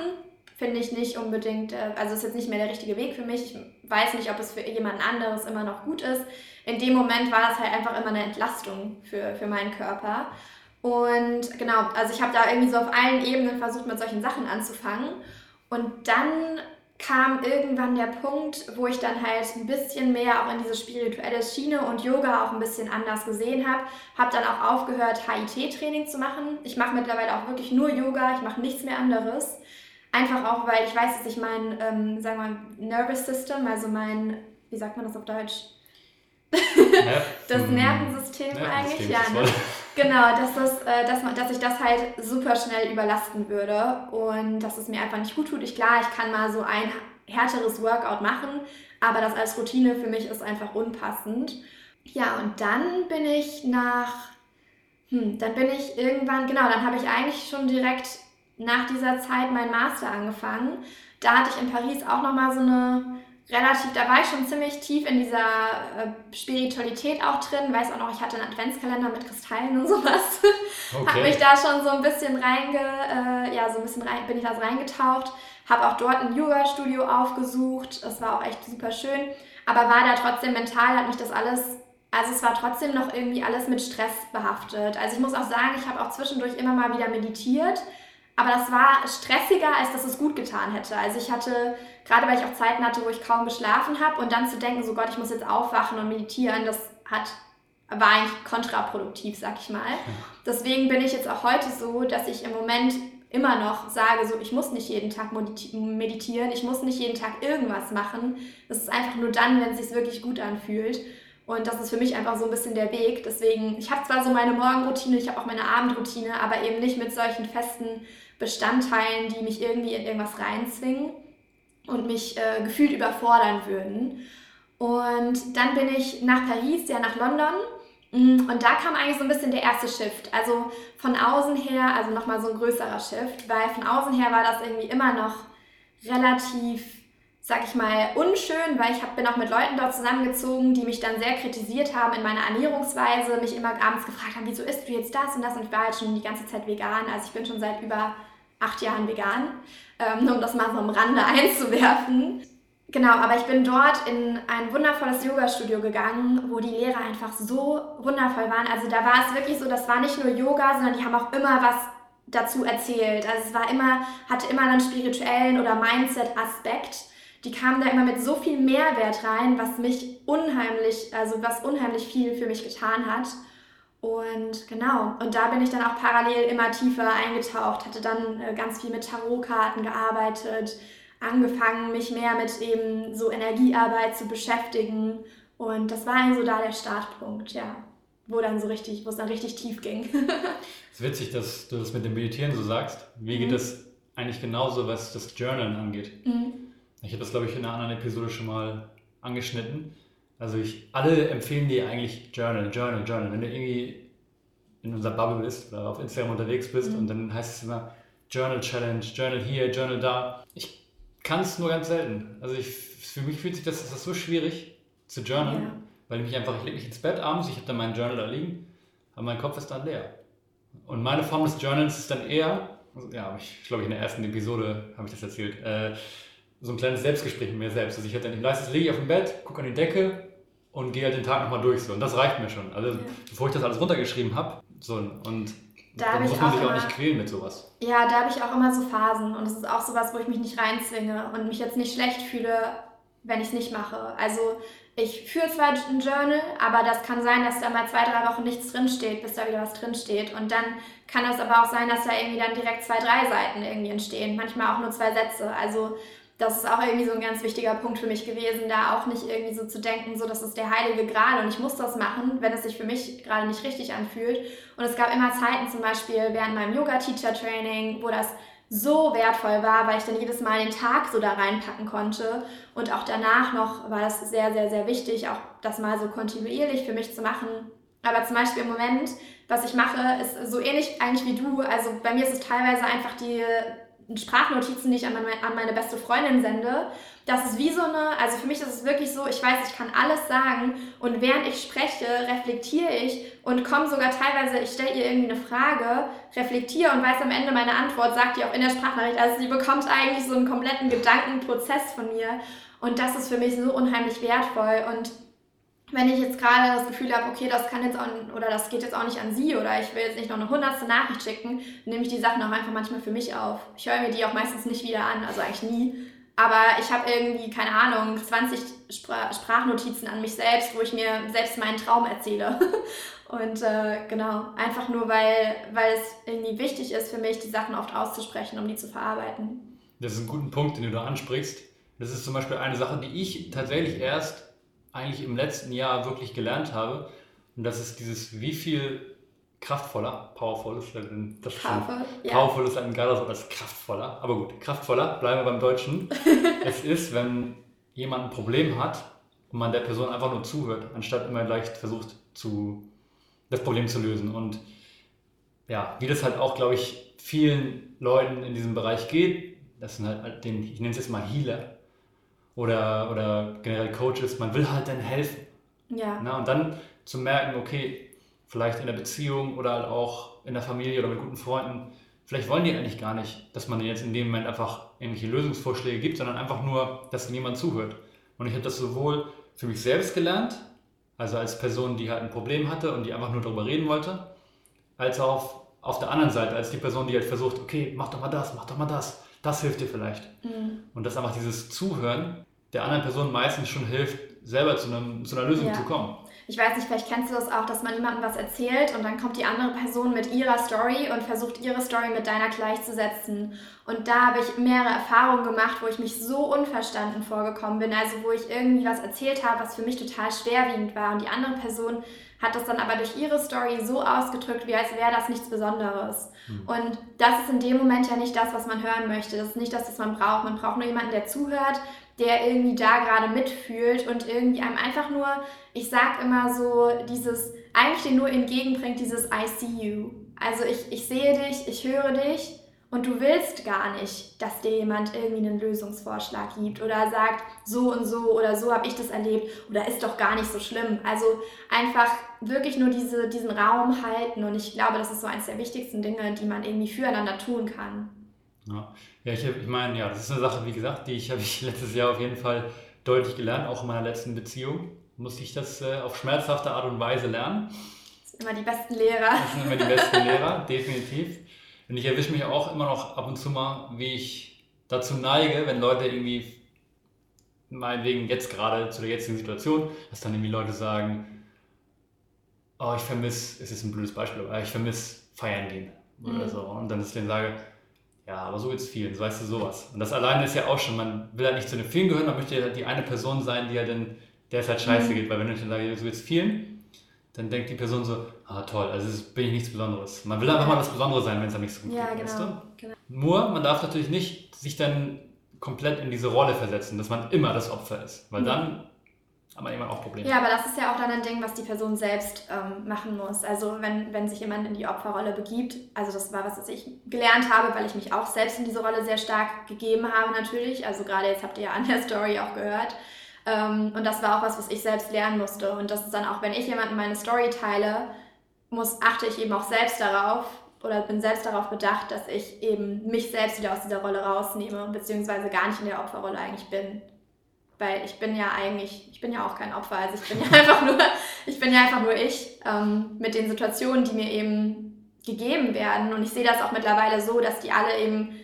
Finde ich nicht unbedingt, äh, also ist jetzt nicht mehr der richtige Weg für mich. Ich weiß nicht, ob es für jemand anderes immer noch gut ist. In dem Moment war das halt einfach immer eine Entlastung für, für meinen Körper. Und genau, also ich habe da irgendwie so auf allen Ebenen versucht, mit solchen Sachen anzufangen. Und dann kam irgendwann der Punkt, wo ich dann halt ein bisschen mehr auch in diese spirituelle Schiene und Yoga auch ein bisschen anders gesehen habe. Habe dann auch aufgehört, HIT-Training zu machen. Ich mache mittlerweile auch wirklich nur Yoga, ich mache nichts mehr anderes. Einfach auch, weil ich weiß, dass ich mein, ähm, sagen wir mal, Nervous System, also mein, wie sagt man das auf Deutsch? das Nervensystem Nervensystem eigentlich, ja. Ne? Genau, dass, das, äh, dass, man, dass ich das halt super schnell überlasten würde und dass es mir einfach nicht gut tut. Ich, klar, ich kann mal so ein härteres Workout machen, aber das als Routine für mich ist einfach unpassend. Ja, und dann bin ich nach, hm, dann bin ich irgendwann, genau, dann habe ich eigentlich schon direkt nach dieser Zeit meinen Master angefangen. Da hatte ich in Paris auch nochmal so eine relativ, da war ich schon ziemlich tief in dieser äh, Spiritualität auch drin. Weiß auch noch, ich hatte einen Adventskalender mit Kristallen und sowas. Okay. Hab mich da schon so ein bisschen reinge, äh, ja, so ein bisschen rein, bin ich da so reingetaucht. Habe auch dort ein Yoga-Studio aufgesucht. Das war auch echt super schön. Aber war da trotzdem mental, hat mich das alles, also es war trotzdem noch irgendwie alles mit Stress behaftet. Also ich muss auch sagen, ich habe auch zwischendurch immer mal wieder meditiert aber das war stressiger, als dass es gut getan hätte. Also ich hatte, gerade weil ich auch Zeiten hatte, wo ich kaum geschlafen habe und dann zu denken, so Gott, ich muss jetzt aufwachen und meditieren, das hat, war eigentlich kontraproduktiv, sag ich mal. Deswegen bin ich jetzt auch heute so, dass ich im Moment immer noch sage, so ich muss nicht jeden Tag meditieren, ich muss nicht jeden Tag irgendwas machen. Das ist einfach nur dann, wenn es sich wirklich gut anfühlt. Und das ist für mich einfach so ein bisschen der Weg. Deswegen, ich habe zwar so meine Morgenroutine, ich habe auch meine Abendroutine, aber eben nicht mit solchen festen Bestandteilen, die mich irgendwie in irgendwas reinzwingen und mich äh, gefühlt überfordern würden. Und dann bin ich nach Paris, ja nach London. Mm, und da kam eigentlich so ein bisschen der erste Shift. Also von außen her, also nochmal so ein größerer Shift, weil von außen her war das irgendwie immer noch relativ, sag ich mal, unschön, weil ich hab, bin auch mit Leuten dort zusammengezogen, die mich dann sehr kritisiert haben in meiner Ernährungsweise, mich immer abends gefragt haben, wieso isst du jetzt das und das? Und ich war halt schon die ganze Zeit vegan. Also ich bin schon seit über acht Jahren vegan, ähm, nur um das mal so am Rande einzuwerfen. Genau, aber ich bin dort in ein wundervolles Yoga-Studio gegangen, wo die Lehrer einfach so wundervoll waren. Also da war es wirklich so, das war nicht nur Yoga, sondern die haben auch immer was dazu erzählt. Also es war immer, hatte immer einen spirituellen oder Mindset-Aspekt. Die kamen da immer mit so viel Mehrwert rein, was mich unheimlich, also was unheimlich viel für mich getan hat. Und genau, und da bin ich dann auch parallel immer tiefer eingetaucht, hatte dann äh, ganz viel mit Tarotkarten gearbeitet, angefangen, mich mehr mit eben so Energiearbeit zu beschäftigen. Und das war so da der Startpunkt, ja, wo dann so richtig, wo es dann richtig tief ging. Es ist witzig, dass du das mit dem Meditieren so sagst. Mir geht mhm. das eigentlich genauso, was das Journalen angeht. Mhm. Ich habe das, glaube ich, in einer anderen Episode schon mal angeschnitten. Also ich, alle empfehlen dir eigentlich Journal, Journal, Journal. Wenn du irgendwie in unserer Bubble bist oder auf Instagram unterwegs bist mhm. und dann heißt es immer Journal Challenge, Journal hier, Journal da. Ich kann es nur ganz selten. Also ich, für mich fühlt sich das, das so schwierig zu journalen, ja. weil ich mich einfach, ich lege mich ins Bett abends, ich habe dann meinen Journal da liegen, aber mein Kopf ist dann leer. Und meine Form des Journals ist dann eher, also, ja, ich glaube ich in der ersten Episode habe ich das erzählt, äh, so ein kleines Selbstgespräch mit mir selbst. Also ich hatte dann, meistens liege ich auf dem Bett, gucke an die Decke und gehe halt den Tag nochmal durch. So. Und das reicht mir schon. Also ja. bevor ich das alles runtergeschrieben habe, so und da dann muss man sich auch, auch nicht quälen mit sowas. Ja, da habe ich auch immer so Phasen und es ist auch sowas, wo ich mich nicht reinzwinge und mich jetzt nicht schlecht fühle, wenn ich es nicht mache. Also ich führe zwar ein Journal, aber das kann sein, dass da mal zwei, drei Wochen nichts drinsteht, bis da wieder was drinsteht. Und dann kann das aber auch sein, dass da irgendwie dann direkt zwei, drei Seiten irgendwie entstehen. Manchmal auch nur zwei Sätze. Also das ist auch irgendwie so ein ganz wichtiger Punkt für mich gewesen, da auch nicht irgendwie so zu denken, so das ist der heilige Gral und ich muss das machen, wenn es sich für mich gerade nicht richtig anfühlt. Und es gab immer Zeiten, zum Beispiel während meinem Yoga-Teacher-Training, wo das so wertvoll war, weil ich dann jedes Mal den Tag so da reinpacken konnte. Und auch danach noch war das sehr, sehr, sehr wichtig, auch das mal so kontinuierlich für mich zu machen. Aber zum Beispiel im Moment, was ich mache, ist so ähnlich eigentlich wie du. Also bei mir ist es teilweise einfach die Sprachnotizen, die ich an meine, an meine beste Freundin sende, das ist wie so eine, also für mich ist es wirklich so, ich weiß, ich kann alles sagen und während ich spreche, reflektiere ich und komme sogar teilweise, ich stelle ihr irgendwie eine Frage, reflektiere und weiß am Ende meine Antwort, sagt die auch in der Sprachnachricht. Also sie bekommt eigentlich so einen kompletten Gedankenprozess von mir und das ist für mich so unheimlich wertvoll und wenn ich jetzt gerade das Gefühl habe, okay, das kann jetzt auch, oder das geht jetzt auch nicht an sie oder ich will jetzt nicht noch eine hundertste Nachricht schicken, nehme ich die Sachen auch einfach manchmal für mich auf. Ich höre mir die auch meistens nicht wieder an, also eigentlich nie. Aber ich habe irgendwie, keine Ahnung, 20 Spr Sprachnotizen an mich selbst, wo ich mir selbst meinen Traum erzähle. Und äh, genau, einfach nur, weil, weil es irgendwie wichtig ist für mich, die Sachen oft auszusprechen, um die zu verarbeiten. Das ist ein guter Punkt, den du da ansprichst. Das ist zum Beispiel eine Sache, die ich tatsächlich erst eigentlich im letzten Jahr wirklich gelernt habe. Und das ist dieses, wie viel kraftvoller, powerful ist das Powerful, ja. powerful ist ein geiler Wort als kraftvoller, aber gut, kraftvoller, bleiben wir beim Deutschen. es ist, wenn jemand ein Problem hat und man der Person einfach nur zuhört, anstatt immer leicht versucht, zu, das Problem zu lösen. Und ja, wie das halt auch, glaube ich, vielen Leuten in diesem Bereich geht, das sind halt, den, ich nenne es jetzt mal Healer, oder, oder generell Coaches, man will halt dann helfen. Ja. Na, und dann zu merken, okay, vielleicht in der Beziehung oder halt auch in der Familie oder mit guten Freunden, vielleicht wollen die eigentlich gar nicht, dass man jetzt in dem Moment einfach irgendwelche Lösungsvorschläge gibt, sondern einfach nur, dass jemand zuhört. Und ich habe das sowohl für mich selbst gelernt, also als Person, die halt ein Problem hatte und die einfach nur darüber reden wollte, als auch auf, auf der anderen Seite, als die Person, die halt versucht, okay, mach doch mal das, mach doch mal das, das hilft dir vielleicht. Mhm. Und dass einfach dieses Zuhören der anderen Person meistens schon hilft, selber zu, einem, zu einer Lösung ja. zu kommen. Ich weiß nicht, vielleicht kennst du das auch, dass man jemandem was erzählt und dann kommt die andere Person mit ihrer Story und versucht ihre Story mit deiner gleichzusetzen. Und da habe ich mehrere Erfahrungen gemacht, wo ich mich so unverstanden vorgekommen bin, also wo ich irgendwie was erzählt habe, was für mich total schwerwiegend war und die andere Person hat das dann aber durch ihre Story so ausgedrückt, wie als wäre das nichts Besonderes. Mhm. Und das ist in dem Moment ja nicht das, was man hören möchte. Das ist nicht das, was man braucht. Man braucht nur jemanden, der zuhört, der irgendwie da gerade mitfühlt und irgendwie einem einfach nur, ich sag immer so, dieses, eigentlich den nur entgegenbringt, dieses I see you. Also ich, ich sehe dich, ich höre dich und du willst gar nicht, dass dir jemand irgendwie einen Lösungsvorschlag gibt oder sagt, so und so oder so habe ich das erlebt oder ist doch gar nicht so schlimm. Also einfach wirklich nur diese, diesen Raum halten und ich glaube, das ist so eines der wichtigsten Dinge, die man irgendwie füreinander tun kann. Ja, ja ich, ich meine, ja, das ist eine Sache, wie gesagt, die ich habe ich letztes Jahr auf jeden Fall deutlich gelernt, auch in meiner letzten Beziehung musste ich das äh, auf schmerzhafte Art und Weise lernen. Das sind immer die besten Lehrer. Das sind immer die besten Lehrer, definitiv. Und ich erwische mich auch immer noch ab und zu mal, wie ich dazu neige, wenn Leute irgendwie, meinetwegen jetzt gerade zu der jetzigen Situation, dass dann irgendwie Leute sagen, oh, ich vermisse, es ist ein blödes Beispiel, aber ich vermisse feiern gehen oder mhm. so. Und dann ist denen sage, ja, aber so geht's vielen, so weißt du sowas. Und das alleine ist ja auch schon, man will halt nicht zu den vielen gehören, man möchte ja die eine Person sein, die ja dann, der es halt scheiße mhm. geht, weil wenn ich dann sage, so geht's vielen, dann denkt die Person so, ah toll, also es bin ich nichts Besonderes. Man will einfach mal das Besondere sein, wenn es dann nicht so gut ja, geht, genau, weißt du? Genau. Nur, man darf natürlich nicht sich dann komplett in diese Rolle versetzen, dass man immer das Opfer ist, weil mhm. dann aber immer auch Probleme. Ja, aber das ist ja auch dann ein Ding, was die Person selbst ähm, machen muss. Also wenn, wenn sich jemand in die Opferrolle begibt, also das war was, was ich gelernt habe, weil ich mich auch selbst in diese Rolle sehr stark gegeben habe natürlich. Also gerade jetzt habt ihr ja an der Story auch gehört. Ähm, und das war auch was, was ich selbst lernen musste. Und das ist dann auch, wenn ich jemandem meine Story teile, muss, achte ich eben auch selbst darauf oder bin selbst darauf bedacht, dass ich eben mich selbst wieder aus dieser Rolle rausnehme, beziehungsweise gar nicht in der Opferrolle eigentlich bin. Weil ich bin ja eigentlich, ich bin ja auch kein Opfer, also ich bin ja einfach nur, ich bin ja einfach nur ich ähm, mit den Situationen, die mir eben gegeben werden. Und ich sehe das auch mittlerweile so, dass die alle eben,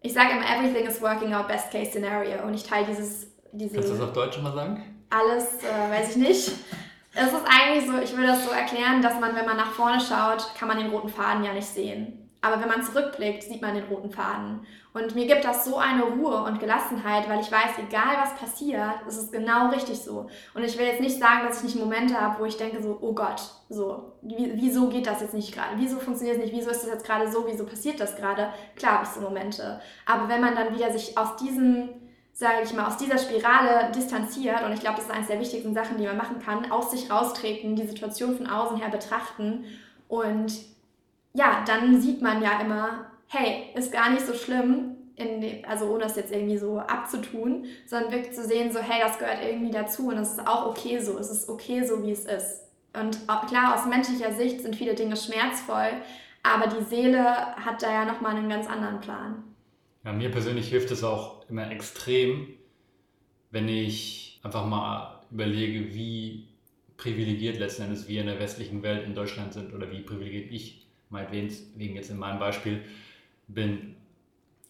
ich sage immer, everything is working out best case scenario. Und ich teile dieses, diese. Kannst du das auf Deutsch mal sagen? Alles, äh, weiß ich nicht. Es ist eigentlich so, ich will das so erklären, dass man, wenn man nach vorne schaut, kann man den roten Faden ja nicht sehen. Aber wenn man zurückblickt, sieht man den roten Faden. Und mir gibt das so eine Ruhe und Gelassenheit, weil ich weiß, egal was passiert, es ist genau richtig so. Und ich will jetzt nicht sagen, dass ich nicht Momente habe, wo ich denke so, oh Gott, so, wieso geht das jetzt nicht gerade? Wieso funktioniert es nicht? Wieso ist das jetzt gerade so? Wieso passiert das gerade? Klar habe ich so Momente. Aber wenn man dann wieder sich aus diesem sage ich mal, aus dieser Spirale distanziert, und ich glaube, das ist eines der wichtigsten Sachen, die man machen kann, aus sich raustreten, die Situation von außen her betrachten und ja, dann sieht man ja immer, hey, ist gar nicht so schlimm, in, also ohne das jetzt irgendwie so abzutun, sondern wirklich zu sehen, so hey, das gehört irgendwie dazu und es ist auch okay so, es ist okay so, wie es ist. Und klar, aus menschlicher Sicht sind viele Dinge schmerzvoll, aber die Seele hat da ja nochmal einen ganz anderen Plan. Ja, mir persönlich hilft es auch immer extrem, wenn ich einfach mal überlege, wie privilegiert letzten Endes wir in der westlichen Welt in Deutschland sind oder wie privilegiert ich, meinetwegen jetzt in meinem Beispiel, bin.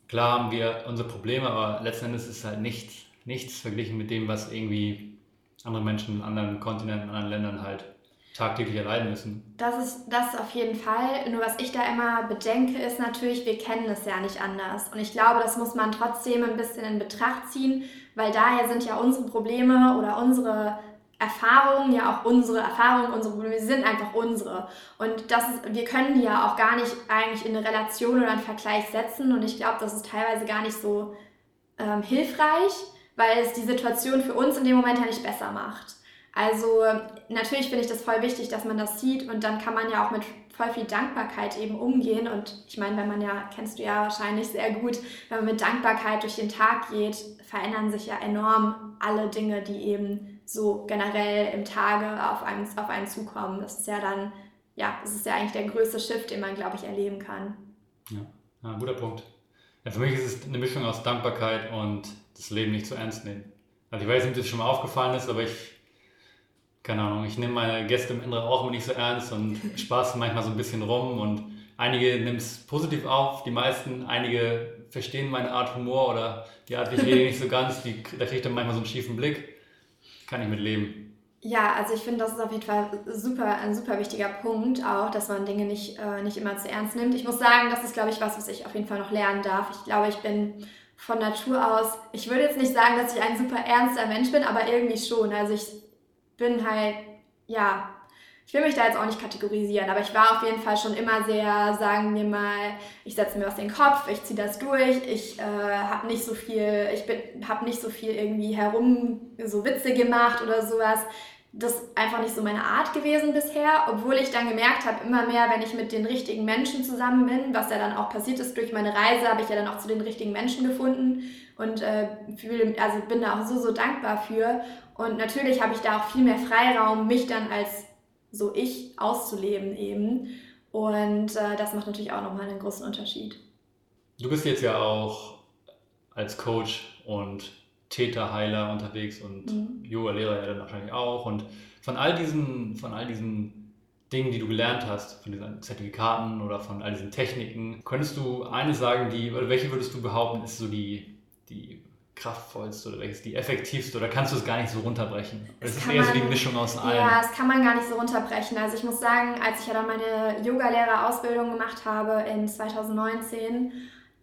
Klar haben wir unsere Probleme, aber letzten Endes ist halt nichts, nichts verglichen mit dem, was irgendwie andere Menschen in anderen Kontinenten, in anderen Ländern halt tagtäglich erleiden müssen. Das ist das auf jeden Fall. Nur was ich da immer bedenke, ist natürlich, wir kennen es ja nicht anders. Und ich glaube, das muss man trotzdem ein bisschen in Betracht ziehen, weil daher sind ja unsere Probleme oder unsere Erfahrungen ja auch unsere Erfahrungen, unsere Probleme, sind einfach unsere. Und das ist, wir können die ja auch gar nicht eigentlich in eine Relation oder einen Vergleich setzen. Und ich glaube, das ist teilweise gar nicht so ähm, hilfreich, weil es die Situation für uns in dem Moment ja nicht besser macht. Also natürlich finde ich das voll wichtig, dass man das sieht und dann kann man ja auch mit voll viel Dankbarkeit eben umgehen. Und ich meine, wenn man ja, kennst du ja wahrscheinlich sehr gut, wenn man mit Dankbarkeit durch den Tag geht, verändern sich ja enorm alle Dinge, die eben so generell im Tage auf einen, auf einen zukommen. Das ist ja dann, ja, das ist ja eigentlich der größte Shift, den man, glaube ich, erleben kann. Ja, ja guter Punkt. Ja, für mich ist es eine Mischung aus Dankbarkeit und das Leben nicht zu ernst nehmen. Also ich weiß nicht, ob das schon mal aufgefallen ist, aber ich keine Ahnung, ich nehme meine Gäste im Inneren auch immer nicht so ernst und spaße manchmal so ein bisschen rum und einige nehmen es positiv auf, die meisten, einige verstehen meine Art Humor oder die Art, wie ich rede, nicht so ganz, die, da kriege ich dann manchmal so einen schiefen Blick. Kann ich mit leben. Ja, also ich finde, das ist auf jeden Fall super, ein super wichtiger Punkt auch, dass man Dinge nicht, äh, nicht immer zu ernst nimmt. Ich muss sagen, das ist, glaube ich, was, was ich auf jeden Fall noch lernen darf. Ich glaube, ich bin von Natur aus, ich würde jetzt nicht sagen, dass ich ein super ernster Mensch bin, aber irgendwie schon. Also ich bin halt, ja, ich will mich da jetzt auch nicht kategorisieren, aber ich war auf jeden Fall schon immer sehr, sagen wir mal, ich setze mir was in den Kopf, ich ziehe das durch, ich äh, habe nicht so viel, ich habe nicht so viel irgendwie herum so Witze gemacht oder sowas. Das einfach nicht so meine Art gewesen bisher, obwohl ich dann gemerkt habe, immer mehr, wenn ich mit den richtigen Menschen zusammen bin, was ja dann auch passiert ist durch meine Reise, habe ich ja dann auch zu den richtigen Menschen gefunden und äh, fühl, also bin da auch so, so dankbar für. Und natürlich habe ich da auch viel mehr Freiraum, mich dann als so ich auszuleben eben. Und äh, das macht natürlich auch nochmal einen großen Unterschied. Du bist jetzt ja auch als Coach und Täterheiler unterwegs und mhm. Yoga-Lehrer ja dann wahrscheinlich auch. Und von all diesen, von all diesen Dingen, die du gelernt hast, von diesen Zertifikaten oder von all diesen Techniken, könntest du eine sagen, die, oder welche würdest du behaupten, ist so die, die kraftvollste oder welches die effektivste oder kannst du es gar nicht so runterbrechen? Es ist eher man, so die Mischung aus allem. Ja, das kann man gar nicht so runterbrechen. Also ich muss sagen, als ich ja dann meine Yogalehrerausbildung gemacht habe in 2019,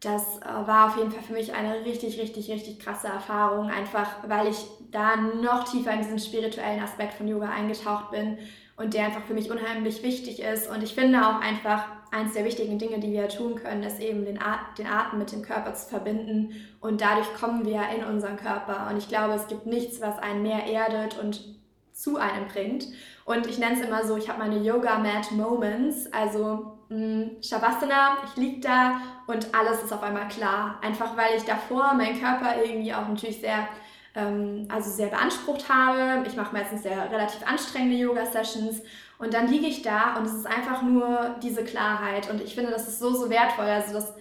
das äh, war auf jeden Fall für mich eine richtig, richtig, richtig krasse Erfahrung, einfach weil ich da noch tiefer in diesen spirituellen Aspekt von Yoga eingetaucht bin und der einfach für mich unheimlich wichtig ist. Und ich finde auch einfach, eins der wichtigen Dinge, die wir tun können, ist eben den, At den Atem mit dem Körper zu verbinden. Und dadurch kommen wir in unseren Körper. Und ich glaube, es gibt nichts, was einen mehr erdet und zu einem bringt. Und ich nenne es immer so, ich habe meine Yoga-Mat-Moments, also mh, hm, Shavasana, ich liege da und alles ist auf einmal klar. Einfach weil ich davor meinen Körper irgendwie auch natürlich sehr ähm, also sehr beansprucht habe. Ich mache meistens sehr relativ anstrengende Yoga-Sessions und dann liege ich da und es ist einfach nur diese Klarheit und ich finde, das ist so, so wertvoll. Also das,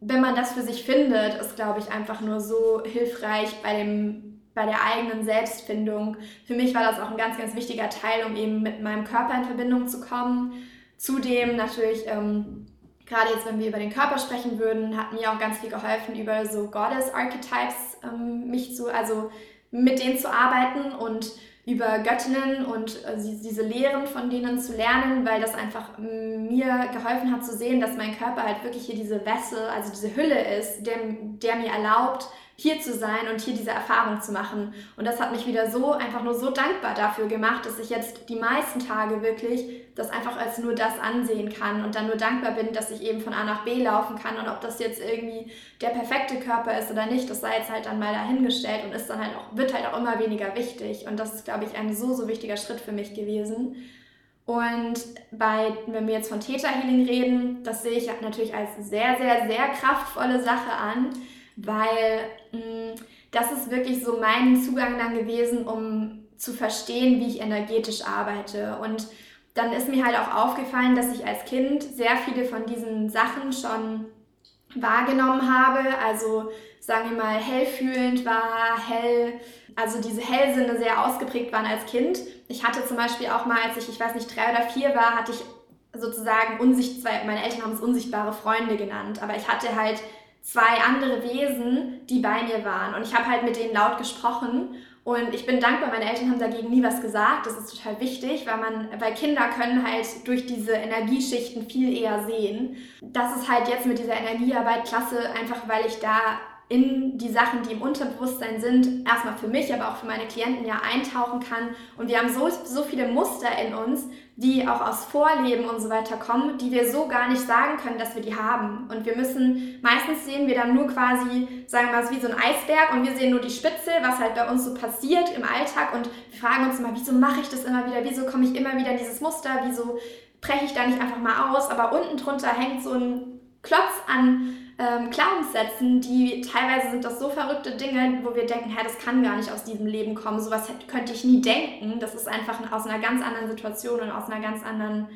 wenn man das für sich findet, ist, glaube ich, einfach nur so hilfreich bei dem bei der eigenen Selbstfindung. Für mich war das auch ein ganz, ganz wichtiger Teil, um eben mit meinem Körper in Verbindung zu kommen. Zudem natürlich ähm, gerade jetzt, wenn wir über den Körper sprechen würden, hat mir auch ganz viel geholfen, über so Goddess-Archetypes ähm, mich zu, also mit denen zu arbeiten und über Göttinnen und äh, diese Lehren von denen zu lernen, weil das einfach mir geholfen hat zu sehen, dass mein Körper halt wirklich hier diese Wessel, also diese Hülle ist, der, der mir erlaubt, hier zu sein und hier diese Erfahrung zu machen. Und das hat mich wieder so, einfach nur so dankbar dafür gemacht, dass ich jetzt die meisten Tage wirklich das einfach als nur das ansehen kann und dann nur dankbar bin, dass ich eben von A nach B laufen kann und ob das jetzt irgendwie der perfekte Körper ist oder nicht, das sei jetzt halt dann mal dahingestellt und ist dann halt auch, wird halt auch immer weniger wichtig. Und das ist, glaube ich, ein so, so wichtiger Schritt für mich gewesen. Und bei, wenn wir jetzt von Theta Healing reden, das sehe ich natürlich als sehr, sehr, sehr kraftvolle Sache an, weil mh, mm, das ist wirklich so mein Zugang dann gewesen, um zu verstehen, wie ich energetisch arbeite. Und dann ist mir halt auch aufgefallen, dass ich als Kind sehr viele von diesen Sachen schon wahrgenommen habe. Also sagen wir mal, hellfühlend war, hell, also diese Hellsinne sehr ausgeprägt waren als Kind. Ich hatte zum Beispiel auch mal, als ich, ich weiß nicht, drei oder vier war, hatte ich sozusagen unsichtbare, meine Eltern haben es unsichtbare Freunde genannt, aber ich hatte halt zwei andere Wesen, die bei mir waren und ich habe halt mit denen laut gesprochen und ich bin dankbar, meine Eltern haben dagegen nie was gesagt. Das ist total wichtig, weil man, weil Kinder können halt durch diese Energieschichten viel eher sehen. Das ist halt jetzt mit dieser Energiearbeit klasse, einfach weil ich da in die Sachen, die im Unterbewusstsein sind, erstmal für mich, aber auch für meine Klienten ja eintauchen kann. Und wir haben so, so viele Muster in uns, die auch aus Vorleben und so weiter kommen, die wir so gar nicht sagen können, dass wir die haben. Und wir müssen, meistens sehen wir dann nur quasi, sagen wir mal, wie so ein Eisberg und wir sehen nur die Spitze, was halt bei uns so passiert im Alltag und wir fragen uns immer, wieso mache ich das immer wieder, wieso komme ich immer wieder in dieses Muster, wieso breche ich da nicht einfach mal aus, aber unten drunter hängt so ein Klotz an ähm, Glaubenssätzen, die teilweise sind das so verrückte Dinge, wo wir denken, hey, das kann gar nicht aus diesem Leben kommen, sowas könnte ich nie denken. Das ist einfach aus einer ganz anderen Situation und aus einer ganz anderen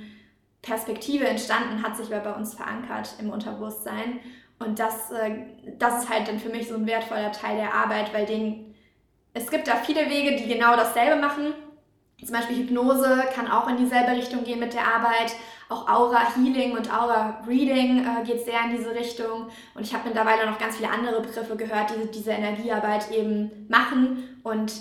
Perspektive entstanden, hat sich bei uns verankert im Unterbewusstsein. Und das, äh, das ist halt dann für mich so ein wertvoller Teil der Arbeit, weil den, es gibt da viele Wege, die genau dasselbe machen. Zum Beispiel Hypnose kann auch in dieselbe Richtung gehen mit der Arbeit. Auch Aura Healing und Aura Reading äh, geht sehr in diese Richtung. Und ich habe mittlerweile noch ganz viele andere Begriffe gehört, die diese Energiearbeit eben machen. Und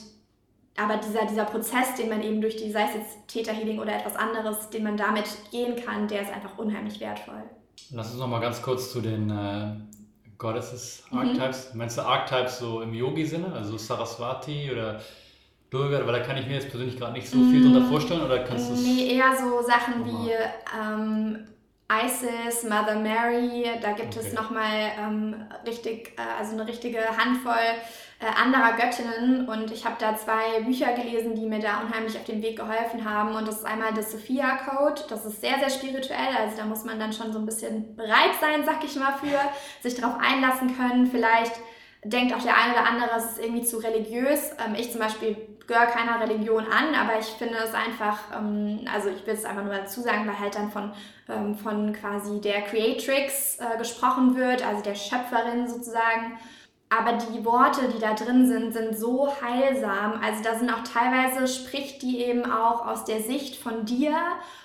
aber dieser, dieser Prozess, den man eben durch die, sei es jetzt Theta Healing oder etwas anderes, den man damit gehen kann, der ist einfach unheimlich wertvoll. Lass uns noch mal ganz kurz zu den äh, Goddesses Archetypes. Mhm. Meinst du Archetypes so im Yogi-Sinne, also Saraswati oder Durga, weil da kann ich mir jetzt persönlich gerade nicht so viel drunter mm, vorstellen, oder kannst du Nee, eher so Sachen wie ähm, Isis, Mother Mary, da gibt okay. es nochmal ähm, richtig, äh, also eine richtige Handvoll äh, anderer Göttinnen. Und ich habe da zwei Bücher gelesen, die mir da unheimlich auf den Weg geholfen haben. Und das ist einmal das Sophia Code, das ist sehr, sehr spirituell, also da muss man dann schon so ein bisschen bereit sein, sag ich mal, für sich darauf einlassen können, vielleicht denkt auch der eine oder andere, es ist irgendwie zu religiös. Ähm, ich zum Beispiel gehöre keiner Religion an, aber ich finde es einfach, ähm, also ich will es einfach nur dazu sagen, weil halt dann von, ähm, von quasi der Creatrix äh, gesprochen wird, also der Schöpferin sozusagen. Aber die Worte, die da drin sind, sind so heilsam. Also da sind auch teilweise, spricht die eben auch aus der Sicht von dir.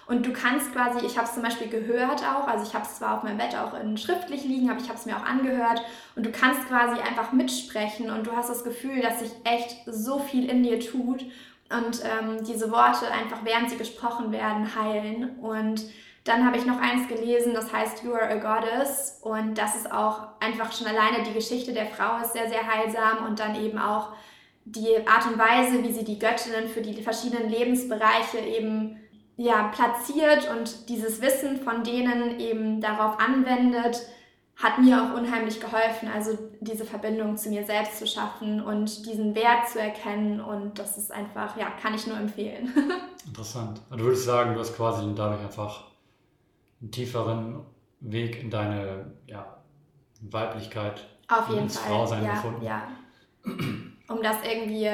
Und du kannst quasi, ich habe es zum Beispiel gehört auch, also ich habe es zwar auf meinem Bett auch in schriftlich liegen, aber ich habe es mir auch angehört. Und du kannst quasi einfach mitsprechen und du hast das Gefühl, dass sich echt so viel in dir tut. Und ähm, diese Worte einfach, während sie gesprochen werden, heilen. Und dann habe ich noch eins gelesen, das heißt You are a Goddess und das ist auch einfach schon alleine die Geschichte der Frau ist sehr, sehr heilsam und dann eben auch die Art und Weise, wie sie die Göttinnen für die verschiedenen Lebensbereiche eben ja, platziert und dieses Wissen von denen eben darauf anwendet, hat mir auch unheimlich geholfen, also diese Verbindung zu mir selbst zu schaffen und diesen Wert zu erkennen und das ist einfach, ja, kann ich nur empfehlen. Interessant. Und du würdest sagen, du hast quasi dadurch einfach einen tieferen Weg in deine ja, Weiblichkeit, Auf jeden ins Fall. Frausein ja, gefunden. Ja. Um das irgendwie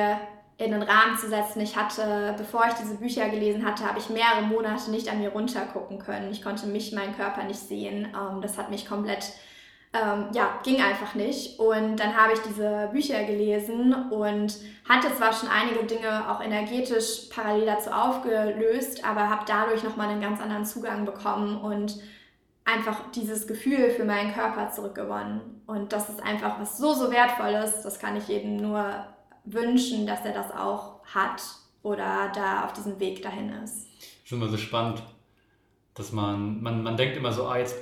in den Rahmen zu setzen. Ich hatte, bevor ich diese Bücher gelesen hatte, habe ich mehrere Monate nicht an mir runtergucken können. Ich konnte mich, meinen Körper nicht sehen. Ähm, das hat mich komplett ähm, ja, ging einfach nicht. Und dann habe ich diese Bücher gelesen und hatte zwar schon einige Dinge auch energetisch parallel dazu aufgelöst, aber habe dadurch nochmal einen ganz anderen Zugang bekommen und einfach dieses Gefühl für meinen Körper zurückgewonnen. Und das ist einfach was so, so wertvolles. Das kann ich jedem nur wünschen, dass er das auch hat oder da auf diesem Weg dahin ist. Ist immer so spannend, dass man, man, man denkt immer so, ah, jetzt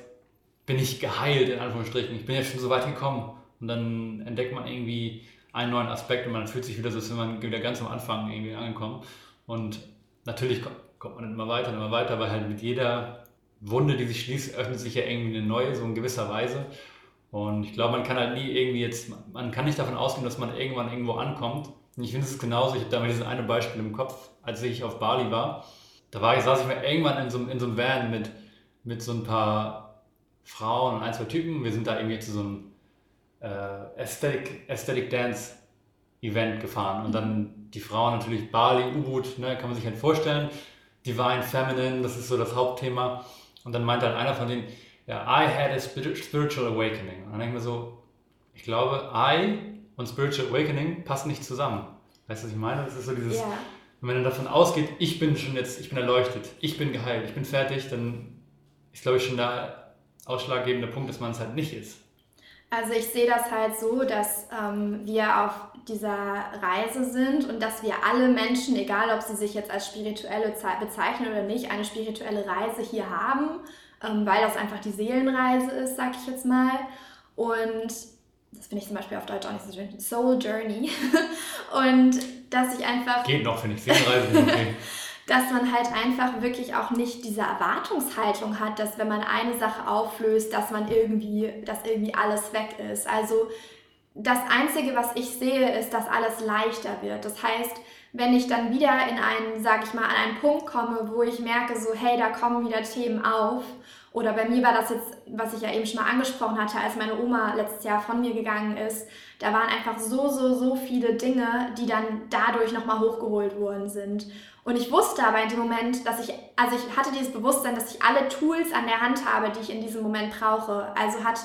bin ich geheilt, in Anführungsstrichen. Ich bin ja schon so weit gekommen. Und dann entdeckt man irgendwie einen neuen Aspekt und man fühlt sich wieder so, als wenn man wieder ganz am Anfang irgendwie angekommen. Und natürlich kommt man dann immer weiter und immer weiter, weil halt mit jeder Wunde, die sich schließt, öffnet sich ja irgendwie eine neue, so in gewisser Weise. Und ich glaube, man kann halt nie irgendwie jetzt, man kann nicht davon ausgehen, dass man irgendwann irgendwo ankommt. Und ich finde es genauso, ich habe da mal dieses eine Beispiel im Kopf, als ich auf Bali war. Da war ich, saß ich mal irgendwann in so, in so einem Van mit, mit so ein paar Frauen und ein, zwei Typen. Wir sind da irgendwie zu so einem äh, Aesthetic, Aesthetic Dance Event gefahren. Und dann die Frauen natürlich Bali, U-Boot, ne, kann man sich halt vorstellen. Divine Feminine, das ist so das Hauptthema. Und dann meinte halt einer von denen, ja, I had a spiritual awakening. Und dann denke ich mir so, ich glaube, I und spiritual awakening passen nicht zusammen. Weißt du, was ich meine? Das ist so dieses, yeah. wenn man davon ausgeht, ich bin schon jetzt, ich bin erleuchtet, ich bin geheilt, ich bin fertig, dann ist, glaube ich, schon der ausschlaggebende Punkt, dass man es halt nicht ist. Also ich sehe das halt so, dass ähm, wir auf dieser Reise sind und dass wir alle Menschen, egal ob sie sich jetzt als spirituelle bezeichnen oder nicht, eine spirituelle Reise hier haben, ähm, weil das einfach die Seelenreise ist, sag ich jetzt mal. Und das finde ich zum Beispiel auf Deutsch auch nicht so schön, Soul Journey. und dass ich einfach... Geht noch, finde ich, Seelenreise. Okay. dass man halt einfach wirklich auch nicht diese Erwartungshaltung hat, dass wenn man eine Sache auflöst, dass man irgendwie, dass irgendwie alles weg ist. Also das Einzige, was ich sehe, ist, dass alles leichter wird. Das heißt, wenn ich dann wieder in einen, sag ich mal, an einen Punkt komme, wo ich merke, so, hey, da kommen wieder Themen auf. Oder bei mir war das jetzt, was ich ja eben schon mal angesprochen hatte, als meine Oma letztes Jahr von mir gegangen ist. Da waren einfach so, so, so viele Dinge, die dann dadurch nochmal hochgeholt worden sind. Und ich wusste aber in dem Moment, dass ich, also ich hatte dieses Bewusstsein, dass ich alle Tools an der Hand habe, die ich in diesem Moment brauche. Also hat,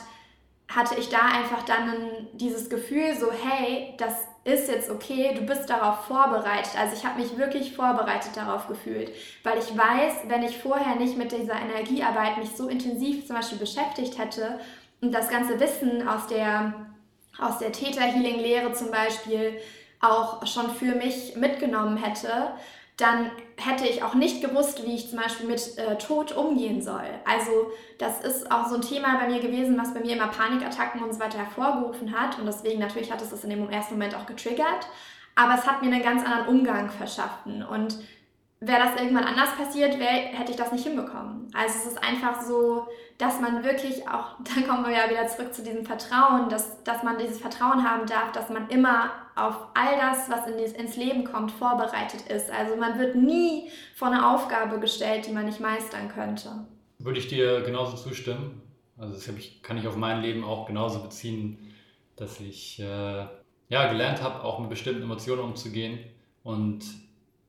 hatte ich da einfach dann dieses Gefühl so, hey, das ist jetzt okay, du bist darauf vorbereitet. Also ich habe mich wirklich vorbereitet darauf gefühlt, weil ich weiß, wenn ich vorher nicht mit dieser Energiearbeit mich so intensiv zum Beispiel beschäftigt hätte und das ganze Wissen aus der, aus der Theta-Healing-Lehre zum Beispiel auch schon für mich mitgenommen hätte, dann hätte ich auch nicht gewusst, wie ich zum Beispiel mit äh, Tod umgehen soll. Also das ist auch so ein Thema bei mir gewesen, was bei mir immer Panikattacken und so weiter hervorgerufen hat. Und deswegen natürlich hat es das in dem ersten Moment auch getriggert. Aber es hat mir einen ganz anderen Umgang verschaffen. Und wäre das irgendwann anders passiert, wär, hätte ich das nicht hinbekommen. Also es ist einfach so, dass man wirklich auch, dann kommen wir ja wieder zurück zu diesem Vertrauen, dass, dass man dieses Vertrauen haben darf, dass man immer auf all das, was in, ins Leben kommt, vorbereitet ist. Also man wird nie vor eine Aufgabe gestellt, die man nicht meistern könnte. Würde ich dir genauso zustimmen. Also das kann ich auf mein Leben auch genauso beziehen, dass ich äh, ja, gelernt habe, auch mit bestimmten Emotionen umzugehen und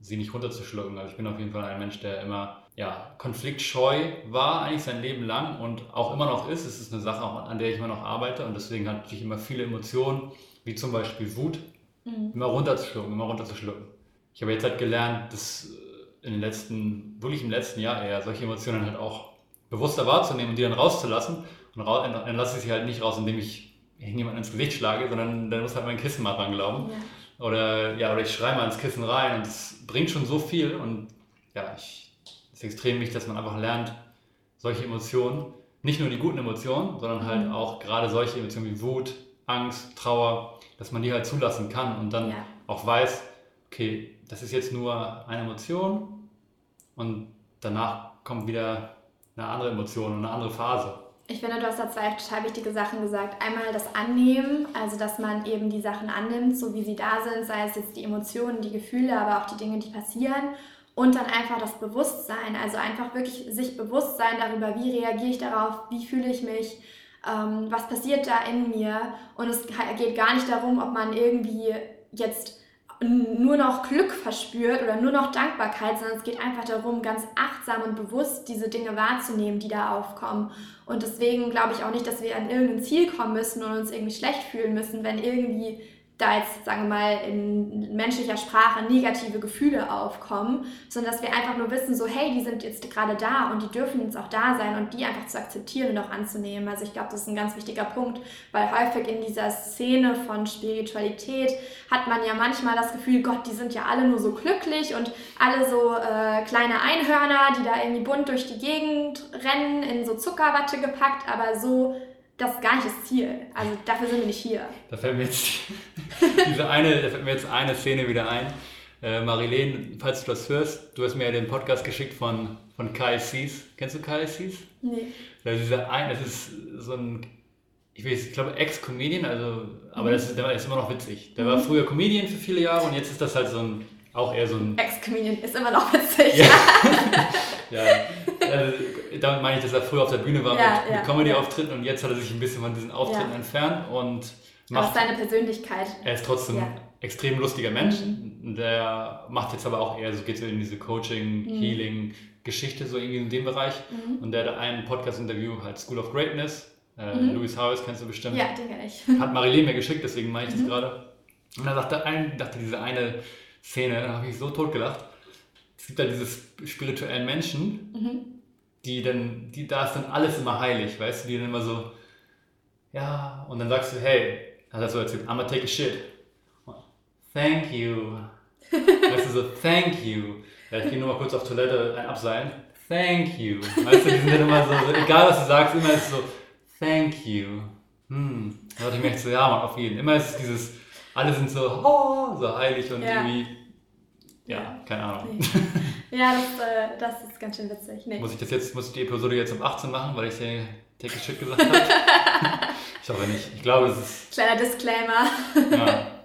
sie nicht runterzuschlucken. Also ich bin auf jeden Fall ein Mensch, der immer ja, konfliktscheu war eigentlich sein Leben lang und auch immer noch ist. Es ist eine Sache, an der ich immer noch arbeite und deswegen hatte ich immer viele Emotionen, wie zum Beispiel Wut, mhm. immer runterzuschlucken, immer runterzuschlucken. Ich habe jetzt halt gelernt, dass in den letzten, wirklich im letzten Jahr eher solche Emotionen halt auch bewusster wahrzunehmen und die dann rauszulassen. Und dann lasse ich sie halt nicht raus, indem ich jemanden ins Gesicht schlage, sondern dann muss halt mein Kissen mal dran glauben. Ja. Oder, ja, oder ich schreie mal ins Kissen rein und das bringt schon so viel. Und ja, ich, es ist extrem wichtig, dass man einfach lernt, solche Emotionen, nicht nur die guten Emotionen, sondern halt mhm. auch gerade solche Emotionen wie Wut, Angst, Trauer, dass man die halt zulassen kann und dann ja. auch weiß, okay, das ist jetzt nur eine Emotion und danach kommt wieder eine andere Emotion und eine andere Phase. Ich finde, du hast da zwei total wichtige Sachen gesagt. Einmal das Annehmen, also dass man eben die Sachen annimmt, so wie sie da sind, sei es jetzt die Emotionen, die Gefühle, aber auch die Dinge, die passieren. Und dann einfach das Bewusstsein, also einfach wirklich sich bewusst sein darüber, wie reagiere ich darauf, wie fühle ich mich, ähm, was passiert da in mir. Und es geht gar nicht darum, ob man irgendwie jetzt nur noch Glück verspürt oder nur noch Dankbarkeit, sondern es geht einfach darum, ganz achtsam und bewusst diese Dinge wahrzunehmen, die da aufkommen. Und deswegen glaube ich auch nicht, dass wir an irgendein Ziel kommen müssen und uns irgendwie schlecht fühlen müssen, wenn irgendwie da jetzt, sagen wir mal, in menschlicher Sprache negative Gefühle aufkommen, sondern dass wir einfach nur wissen, so, hey, die sind jetzt gerade da und die dürfen jetzt auch da sein und die einfach zu akzeptieren und auch anzunehmen. Also ich glaube, das ist ein ganz wichtiger Punkt, weil häufig in dieser Szene von Spiritualität hat man ja manchmal das Gefühl, Gott, die sind ja alle nur so glücklich und alle so äh, kleine Einhörner, die da irgendwie bunt durch die Gegend rennen, in so Zuckerwatte gepackt, aber so das ist gar nicht das Ziel. Also dafür sind wir nicht hier. Da fällt mir jetzt, diese eine, da fällt mir jetzt eine Szene wieder ein. Äh, Marilene, falls du das hörst, du hast mir ja den Podcast geschickt von, von Kai Sees. Kennst du Kai Sees? Nee. Das ist, ein, das ist so ein, ich weiß, ich glaube Ex-Comedian, also, aber mhm. das ist, der ist immer noch witzig. Der mhm. war früher Comedian für viele Jahre und jetzt ist das halt so ein, auch eher so ein... Ex-Comedian ist immer noch witzig. Ja. ja. also, damit meine ich, dass er früher auf der Bühne war ja, mit, ja, mit Comedy-Auftritten und jetzt hat er sich ein bisschen von diesen Auftritten entfernt und macht... Aber seine Persönlichkeit. Er ist trotzdem extrem lustiger Mensch. Mhm. Der macht jetzt aber auch eher so, geht so in diese Coaching, mhm. Healing, Geschichte, so irgendwie in dem Bereich. Mhm. Und der hat ein Podcast-Interview, halt School of Greatness. Äh, mhm. Louis Harris kennst du bestimmt. Ja, den kenne ich. Hat Marilene mir geschickt, deswegen meine ich das mhm. gerade. Und dann dachte, ein, dachte diese eine Szene, da habe ich so tot gelacht. Es gibt da diese spirituellen Menschen, mhm. die dann, die, da ist dann alles immer heilig, weißt du, die dann immer so, ja, und dann sagst du, hey, hat er so erzählt, I'm gonna take a shit. Thank you. weißt du, so, thank you. Ja, ich gehe nur mal kurz auf Toilette ein Abseilen. Thank you. Weißt du, die sind dann immer so, egal was du sagst, immer ist es so, thank you. Hm. Da dachte ich mir echt so, ja, man, auf jeden. Immer ist es dieses, alle sind so, oh, so heilig und ja. irgendwie, ja, keine Ahnung. Nee. Ja, das, äh, das ist ganz schön witzig. Nee. Muss ich das jetzt, muss ich die Episode jetzt um 18 machen, weil ich dir Take a Shit gesagt habe? ich hoffe nicht. Ich glaube, das ist. Kleiner Disclaimer. Ja.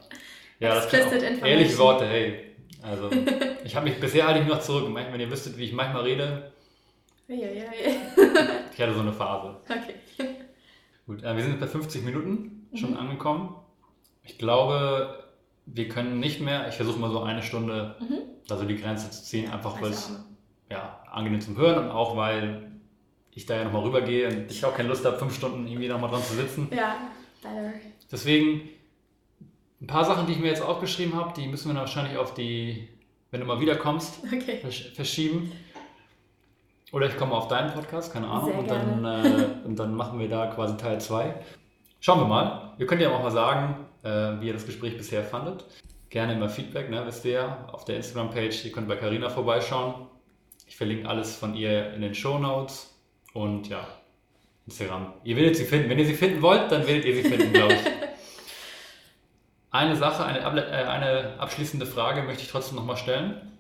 Ja, das sind ehrliche Worte, hey. Also, ich habe mich bisher halte ich noch zurück. Wenn ihr wüsstet, wie ich manchmal rede. Ja, ja, ja. ich hatte so eine Phase. Okay. Gut, äh, wir sind bei 50 Minuten schon mhm. angekommen. Ich glaube, wir können nicht mehr. Ich versuche mal so eine Stunde, mhm. also die Grenze zu ziehen, einfach weil es ja, angenehm zum Hören und auch weil ich da ja nochmal rübergehe und ich auch keine Lust habe, fünf Stunden irgendwie nochmal dran zu sitzen. Ja, leider. Deswegen ein paar Sachen, die ich mir jetzt aufgeschrieben habe, die müssen wir wahrscheinlich auf die, wenn du mal wiederkommst, okay. verschieben. Oder ich komme auf deinen Podcast, keine Ahnung, und dann, äh, und dann machen wir da quasi Teil 2. Schauen wir mal. Ihr könnt ja auch mal sagen, äh, wie ihr das Gespräch bisher fandet. Gerne immer Feedback, ne, wisst ihr ja, auf der Instagram-Page. Ihr könnt bei Carina vorbeischauen. Ich verlinke alles von ihr in den Show Notes. Und ja, Instagram. Ihr werdet sie finden. Wenn ihr sie finden wollt, dann werdet ihr sie finden, glaube ich. Eine Sache, eine, äh, eine abschließende Frage möchte ich trotzdem nochmal stellen.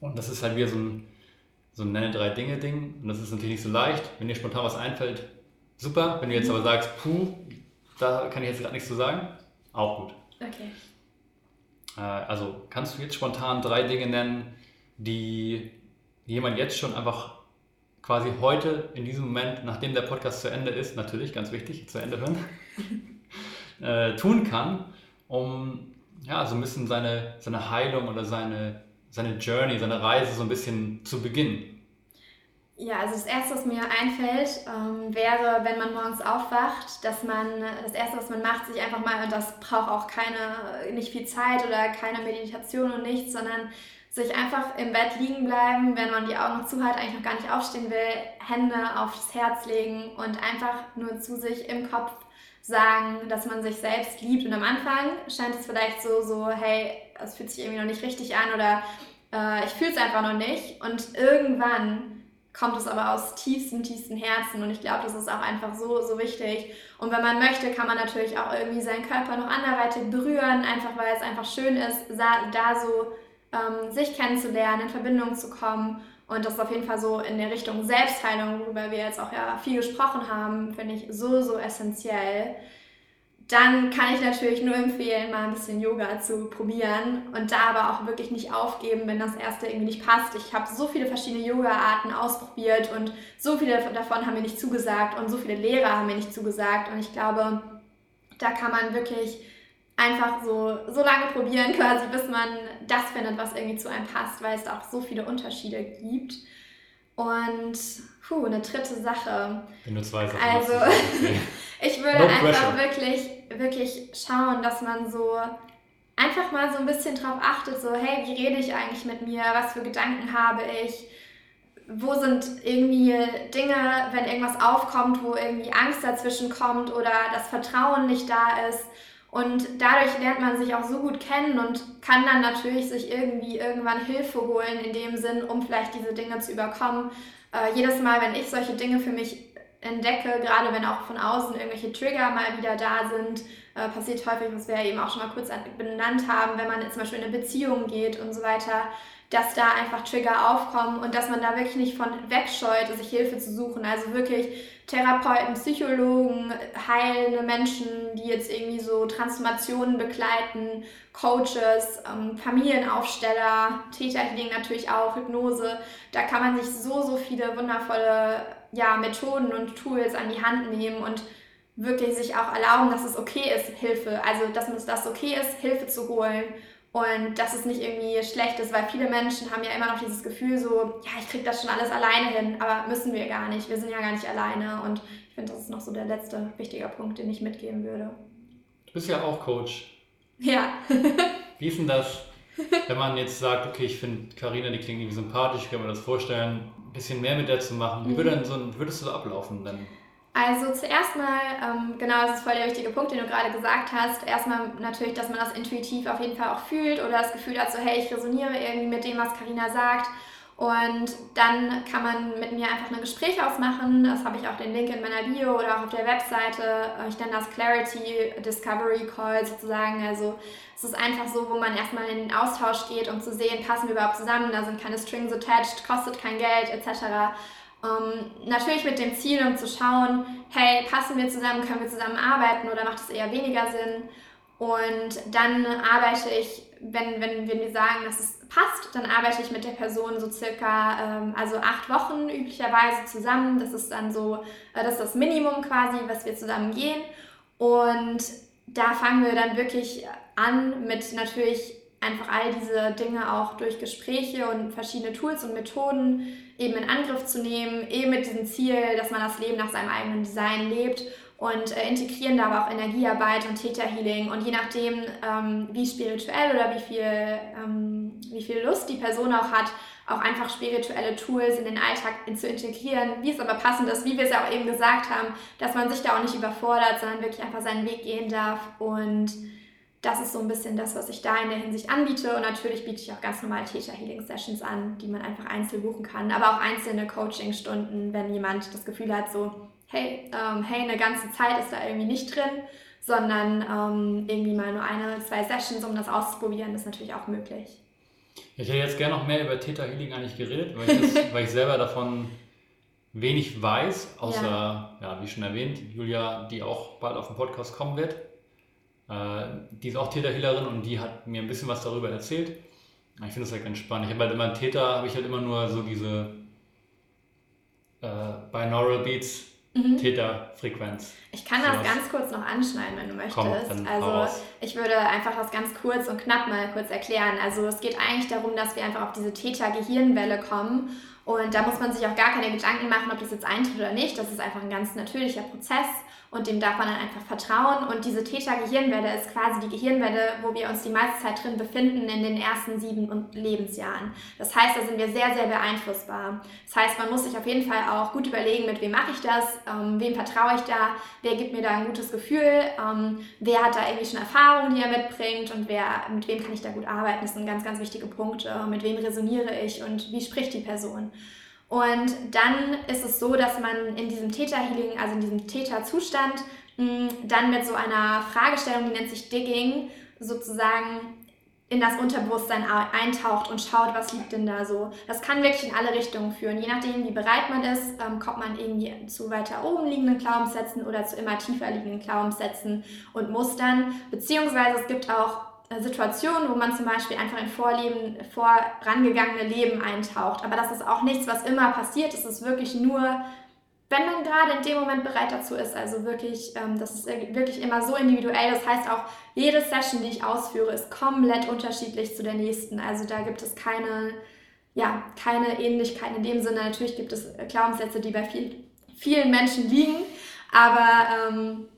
Und das ist halt wieder so ein, so ein Nenne drei Dinge Ding. Und das ist natürlich nicht so leicht. Wenn dir spontan was einfällt, super. Wenn du jetzt aber sagst, puh, da kann ich jetzt gerade nichts zu sagen, auch gut. Okay. Äh, also kannst du jetzt spontan drei Dinge nennen, die jemand jetzt schon einfach quasi heute in diesem Moment, nachdem der Podcast zu Ende ist, natürlich ganz wichtig, zu Ende hören, äh, tun kann, um ja, so ein bisschen seine, seine Heilung oder seine, seine Journey, seine Reise so ein bisschen zu beginnen? Ja, also das Erste, was mir einfällt, ähm, wäre, wenn man morgens aufwacht, dass man das Erste, was man macht, sich einfach mal, und das braucht auch keine, nicht viel Zeit oder keine Meditation und nichts, sondern sich einfach im Bett liegen bleiben, wenn man die Augen noch zu hat, eigentlich noch gar nicht aufstehen will, Hände aufs Herz legen und einfach nur zu sich im Kopf sagen, dass man sich selbst liebt. Und am Anfang scheint es vielleicht so, so, hey, es fühlt sich irgendwie noch nicht richtig an oder äh, ich fühle es einfach noch nicht. Und irgendwann kommt es aber aus tiefstem, tiefstem Herzen. Und ich glaube, das ist auch einfach so, so wichtig. Und wenn man möchte, kann man natürlich auch irgendwie seinen Körper noch anderweitig berühren, einfach weil es einfach schön ist, da so ähm, sich kennenzulernen, in Verbindung zu kommen. Und das ist auf jeden Fall so in der Richtung Selbstheilung, worüber wir jetzt auch ja viel gesprochen haben, finde ich so, so essentiell. Dann kann ich natürlich nur empfehlen, mal ein bisschen Yoga zu probieren und da aber auch wirklich nicht aufgeben, wenn das erste irgendwie nicht passt. Ich habe so viele verschiedene Yoga-Arten ausprobiert und so viele davon haben mir nicht zugesagt und so viele Lehrer haben mir nicht zugesagt. Und ich glaube, da kann man wirklich einfach so, so lange probieren quasi, bis man das findet, was irgendwie zu einem passt, weil es da auch so viele Unterschiede gibt. Und puh, eine dritte Sache. Wenn du zwei Sachen Also, ich würde no einfach wirklich, wirklich schauen, dass man so einfach mal so ein bisschen drauf achtet, so, hey, wie rede ich eigentlich mit mir? Was für Gedanken habe ich? Wo sind irgendwie Dinge, wenn irgendwas aufkommt, wo irgendwie Angst dazwischen kommt oder das Vertrauen nicht da ist? Und dadurch lernt man sich auch so gut kennen und kann dann natürlich sich irgendwie irgendwann Hilfe holen in dem Sinn, um vielleicht diese Dinge zu überkommen. Äh, jedes Mal, wenn ich solche Dinge für mich entdecke, gerade wenn auch von außen irgendwelche Trigger mal wieder da sind, äh, passiert häufig, was wir eben auch schon mal kurz benannt haben, wenn man zum Beispiel in eine Beziehung geht und so weiter, dass da einfach Trigger aufkommen und dass man da wirklich nicht von wegscheut, sich Hilfe zu suchen. Also wirklich Therapeuten, Psychologen, heilende Menschen, die jetzt irgendwie so Transformationen begleiten, Coaches, ähm, Familienaufsteller, Täterhealing natürlich auch, Hypnose. Da kann man sich so, so viele wundervolle ja, Methoden und Tools an die Hand nehmen und wirklich sich auch erlauben, dass es okay ist, Hilfe, also dass es das okay ist, Hilfe zu holen und dass es nicht irgendwie schlecht ist, weil viele Menschen haben ja immer noch dieses Gefühl so, ja, ich kriege das schon alles alleine hin, aber müssen wir gar nicht, wir sind ja gar nicht alleine und ich finde, das ist noch so der letzte wichtige Punkt, den ich mitgeben würde. Du bist ja auch Coach. Ja. Wie ist denn das, wenn man jetzt sagt, okay, ich finde Karina, die klingt irgendwie sympathisch, ich kann mir das vorstellen, ein bisschen mehr mit der zu machen. Wie, würde denn so, würdest du so ablaufen dann? Also zuerst mal, ähm, genau, das ist voll der wichtige Punkt, den du gerade gesagt hast. Erstmal natürlich, dass man das intuitiv auf jeden Fall auch fühlt oder das Gefühl hat, so hey, ich resoniere irgendwie mit dem, was Karina sagt. Und dann kann man mit mir einfach ein Gespräch ausmachen. Das habe ich auch den Link in meiner Bio oder auch auf der Webseite. Ich nenne das Clarity Discovery Call sozusagen. Also es ist einfach so, wo man erstmal in den Austausch geht, um zu sehen, passen wir überhaupt zusammen, da sind keine Strings attached, kostet kein Geld etc. Ähm, natürlich mit dem Ziel, um zu schauen, hey, passen wir zusammen, können wir zusammen arbeiten oder macht es eher weniger Sinn? Und dann arbeite ich, wenn, wenn, wenn wir sagen, dass es passt, dann arbeite ich mit der Person so circa, ähm, also acht Wochen üblicherweise zusammen. Das ist dann so, äh, das ist das Minimum quasi, was wir zusammen gehen. Und da fangen wir dann wirklich an mit natürlich einfach all diese Dinge auch durch Gespräche und verschiedene Tools und Methoden eben in Angriff zu nehmen, eben mit diesem Ziel, dass man das Leben nach seinem eigenen Design lebt und äh, integrieren da aber auch Energiearbeit und Täterhealing und je nachdem, ähm, wie spirituell oder wie viel, ähm, wie viel Lust die Person auch hat, auch einfach spirituelle Tools in den Alltag zu integrieren, wie es aber passend ist, wie wir es ja auch eben gesagt haben, dass man sich da auch nicht überfordert, sondern wirklich einfach seinen Weg gehen darf und das ist so ein bisschen das, was ich da in der Hinsicht anbiete. Und natürlich biete ich auch ganz normal Theta-Healing-Sessions an, die man einfach einzeln buchen kann. Aber auch einzelne Coaching-Stunden, wenn jemand das Gefühl hat, so, hey, ähm, hey, eine ganze Zeit ist da irgendwie nicht drin, sondern ähm, irgendwie mal nur eine, zwei Sessions, um das auszuprobieren, ist natürlich auch möglich. Ich hätte jetzt gerne noch mehr über Theta Healing eigentlich geredet, weil ich, das, weil ich selber davon wenig weiß, außer, ja. ja. wie schon erwähnt, Julia, die auch bald auf den Podcast kommen wird. Äh, die ist auch Täterhealerin und die hat mir ein bisschen was darüber erzählt. Ich finde das halt ganz spannend. Ich habe halt immer einen Täter, habe ich halt immer nur so diese äh, Binaural Beats, mhm. Täterfrequenz. Ich kann das ganz kurz noch anschneiden, wenn du möchtest. Komm, also ich würde einfach das ganz kurz und knapp mal kurz erklären. Also es geht eigentlich darum, dass wir einfach auf diese Täter-Gehirnwelle kommen und da muss man sich auch gar keine Gedanken machen, ob das jetzt eintritt oder nicht. Das ist einfach ein ganz natürlicher Prozess und dem darf man dann einfach vertrauen. Und diese Theta-Gehirnwelle ist quasi die Gehirnwelle, wo wir uns die meiste Zeit drin befinden in den ersten sieben Lebensjahren. Das heißt, da sind wir sehr, sehr beeinflussbar. Das heißt, man muss sich auf jeden Fall auch gut überlegen, mit wem mache ich das, ähm, wem vertraue ich da, wer gibt mir da ein gutes Gefühl, ähm, wer hat da irgendwie schon Erfahrungen, die er mitbringt und wer, mit wem kann ich da gut arbeiten. Das sind ganz, ganz wichtige Punkte. Mit wem resoniere ich und wie spricht die Person. Und dann ist es so, dass man in diesem Theta-Healing, also in diesem Theta-Zustand, dann mit so einer Fragestellung, die nennt sich Digging, sozusagen in das Unterbewusstsein eintaucht und schaut, was liegt denn da so. Das kann wirklich in alle Richtungen führen. Je nachdem, wie bereit man ist, ähm, kommt man irgendwie zu weiter oben liegenden Glaubenssätzen oder zu immer tiefer liegenden Glaubenssätzen und Mustern. Beziehungsweise es gibt auch Situationen, wo man zum Beispiel einfach in Vorleben, vorangegangene Leben eintaucht. Aber das ist auch nichts, was immer passiert. Es ist wirklich nur, wenn man gerade in dem Moment bereit dazu ist. Also wirklich, ähm, das ist wirklich immer so individuell. Das heißt auch, jede Session, die ich ausführe, ist komplett unterschiedlich zu der nächsten. Also da gibt es keine, ja, keine Ähnlichkeiten in dem Sinne. Natürlich gibt es Glaubenssätze, die bei viel, vielen Menschen liegen. Aber ähm,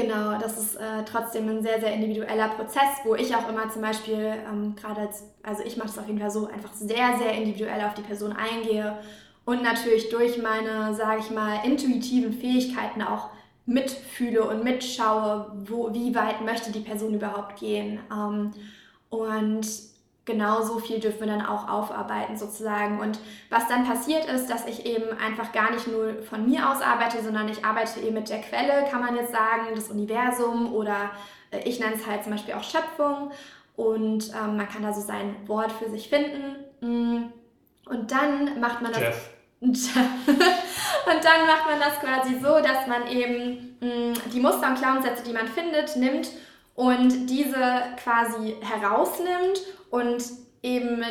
Genau, das ist äh, trotzdem ein sehr, sehr individueller Prozess, wo ich auch immer zum Beispiel ähm, gerade, also ich mache es auf jeden Fall so, einfach sehr, sehr individuell auf die Person eingehe und natürlich durch meine, sage ich mal, intuitiven Fähigkeiten auch mitfühle und mitschaue, wo, wie weit möchte die Person überhaupt gehen. Ähm, und genauso viel dürfen wir dann auch aufarbeiten sozusagen. Und was dann passiert ist, dass ich eben einfach gar nicht nur von mir aus arbeite, sondern ich arbeite eben mit der Quelle, kann man jetzt sagen, das Universum oder äh, ich nenne es halt zum Beispiel auch Schöpfung. Und ähm, man kann da so sein Wort für sich finden. Mm. Und dann macht man das. Jeff. und dann macht man das quasi so, dass man eben mm, die Muster und Glaubenssätze, die man findet, nimmt und diese quasi herausnimmt und eben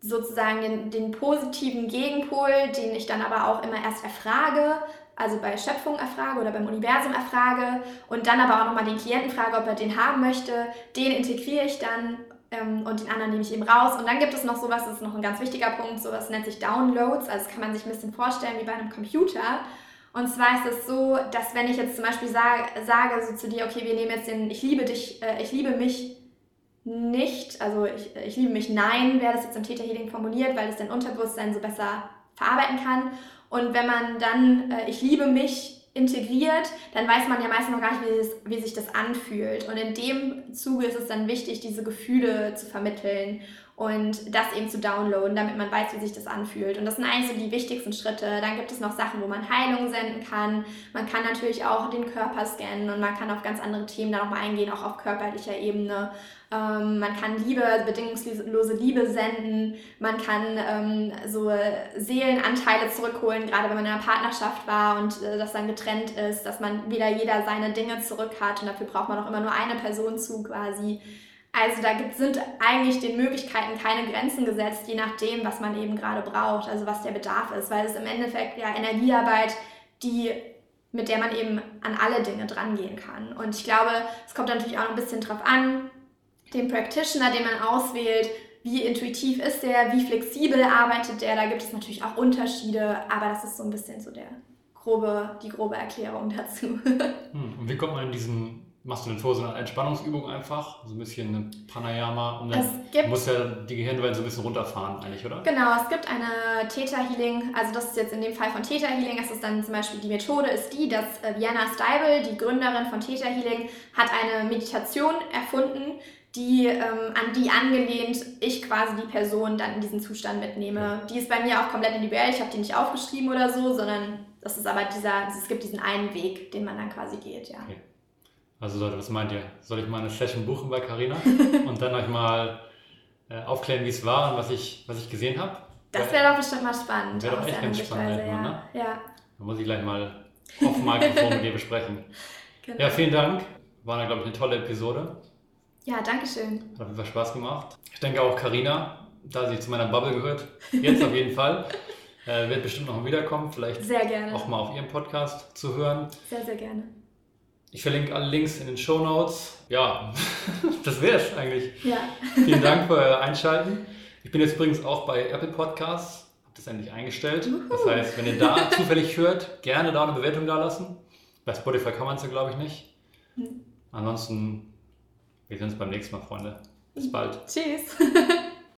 sozusagen den, den positiven Gegenpol, den ich dann aber auch immer erst erfrage, also bei Schöpfung erfrage oder beim Universum erfrage und dann aber auch nochmal den Klienten frage, ob er den haben möchte, den integriere ich dann ähm, und den anderen nehme ich eben raus. Und dann gibt es noch sowas, das ist noch ein ganz wichtiger Punkt, sowas nennt sich Downloads, also das kann man sich ein bisschen vorstellen wie bei einem Computer. Und zwar ist es so, dass wenn ich jetzt zum Beispiel sage, sage so zu dir, okay, wir nehmen jetzt den Ich liebe dich, äh, ich liebe mich nicht, also ich, ich liebe mich nein, wäre das jetzt im Theta Healing formuliert, weil es dein Unterbewusstsein so besser verarbeiten kann. Und wenn man dann äh, ich liebe mich integriert, dann weiß man ja meistens noch gar nicht, wie, das, wie, sich das anfühlt. Und in dem Zuge ist es dann wichtig, diese Gefühle zu vermitteln und das eben zu downloaden, damit man weiß, wie sich das anfühlt. Und das sind eigentlich so die wichtigsten Schritte. Dann gibt es noch Sachen, wo man Heilung senden kann. Man kann natürlich auch den Körper scannen und man kann auf ganz andere Themen da nochmal eingehen, auch auf körperlicher Ebene. Ähm, man kann Liebe, bedingungslose Liebe senden. Man kann ähm, so Seelenanteile zurückholen, gerade wenn man in einer Partnerschaft war und äh, das dann getrennt ist, dass man wieder jeder seine Dinge zurück hat und dafür braucht man auch immer nur eine Person zu quasi. Also da gibt, sind eigentlich den Möglichkeiten keine Grenzen gesetzt, je nachdem, was man eben gerade braucht, also was der Bedarf ist, weil es im Endeffekt ja Energiearbeit, die mit der man eben an alle Dinge drangehen kann. Und ich glaube, es kommt natürlich auch ein bisschen drauf an, den Practitioner, den man auswählt, wie intuitiv ist der, wie flexibel arbeitet der, da gibt es natürlich auch Unterschiede, aber das ist so ein bisschen so der grobe, die grobe Erklärung dazu. Hm, und wie kommt man in diesen machst du eine vor so eine Entspannungsübung einfach, so ein bisschen eine Pranayama und dann gibt, muss ja die Gehirnwellen so ein bisschen runterfahren eigentlich, oder? Genau, es gibt eine Theta Healing, also das ist jetzt in dem Fall von Theta Healing, das ist dann zum Beispiel die Methode ist die, dass Vienna Steibel, die Gründerin von Theta Healing, hat eine Meditation erfunden, die ähm, an die angelehnt ich quasi die Person dann in diesen Zustand mitnehme. Die ist bei mir auch komplett individuell, ich habe die nicht aufgeschrieben oder so, sondern das ist aber dieser, es gibt diesen einen Weg, den man dann quasi geht, ja. Okay. Also Leute, was meint ihr? Soll ich mal eine Session buchen bei Carina und dann euch mal äh, aufklären, wie es war und was ich, was ich gesehen habe? Das wäre doch bestimmt mal spannend. Wäre doch echt ganz spannend, ja. ne? ja. Da muss ich gleich mal auf Mikrofon mit dir besprechen. Genau. Ja, vielen Dank. War, glaube ich, eine tolle Episode. Ja, danke schön. Hat auf jeden Fall Spaß gemacht. Ich denke auch Carina, da sie zu meiner Bubble gehört, jetzt auf jeden Fall, äh, wird bestimmt noch mal wiederkommen. Vielleicht sehr gerne. auch mal auf ihrem Podcast zu hören. Sehr, sehr gerne. Ich verlinke alle Links in den Show Notes. Ja, das wäre es eigentlich. Ja. Vielen Dank für euer Einschalten. Ich bin jetzt übrigens auch bei Apple Podcasts, habe das endlich eingestellt. Uhu. Das heißt, wenn ihr da zufällig hört, gerne da eine Bewertung da lassen. Bei Spotify kann man es ja, glaube ich, nicht. Hm. Ansonsten, wir sehen uns beim nächsten Mal, Freunde. Bis bald. Tschüss.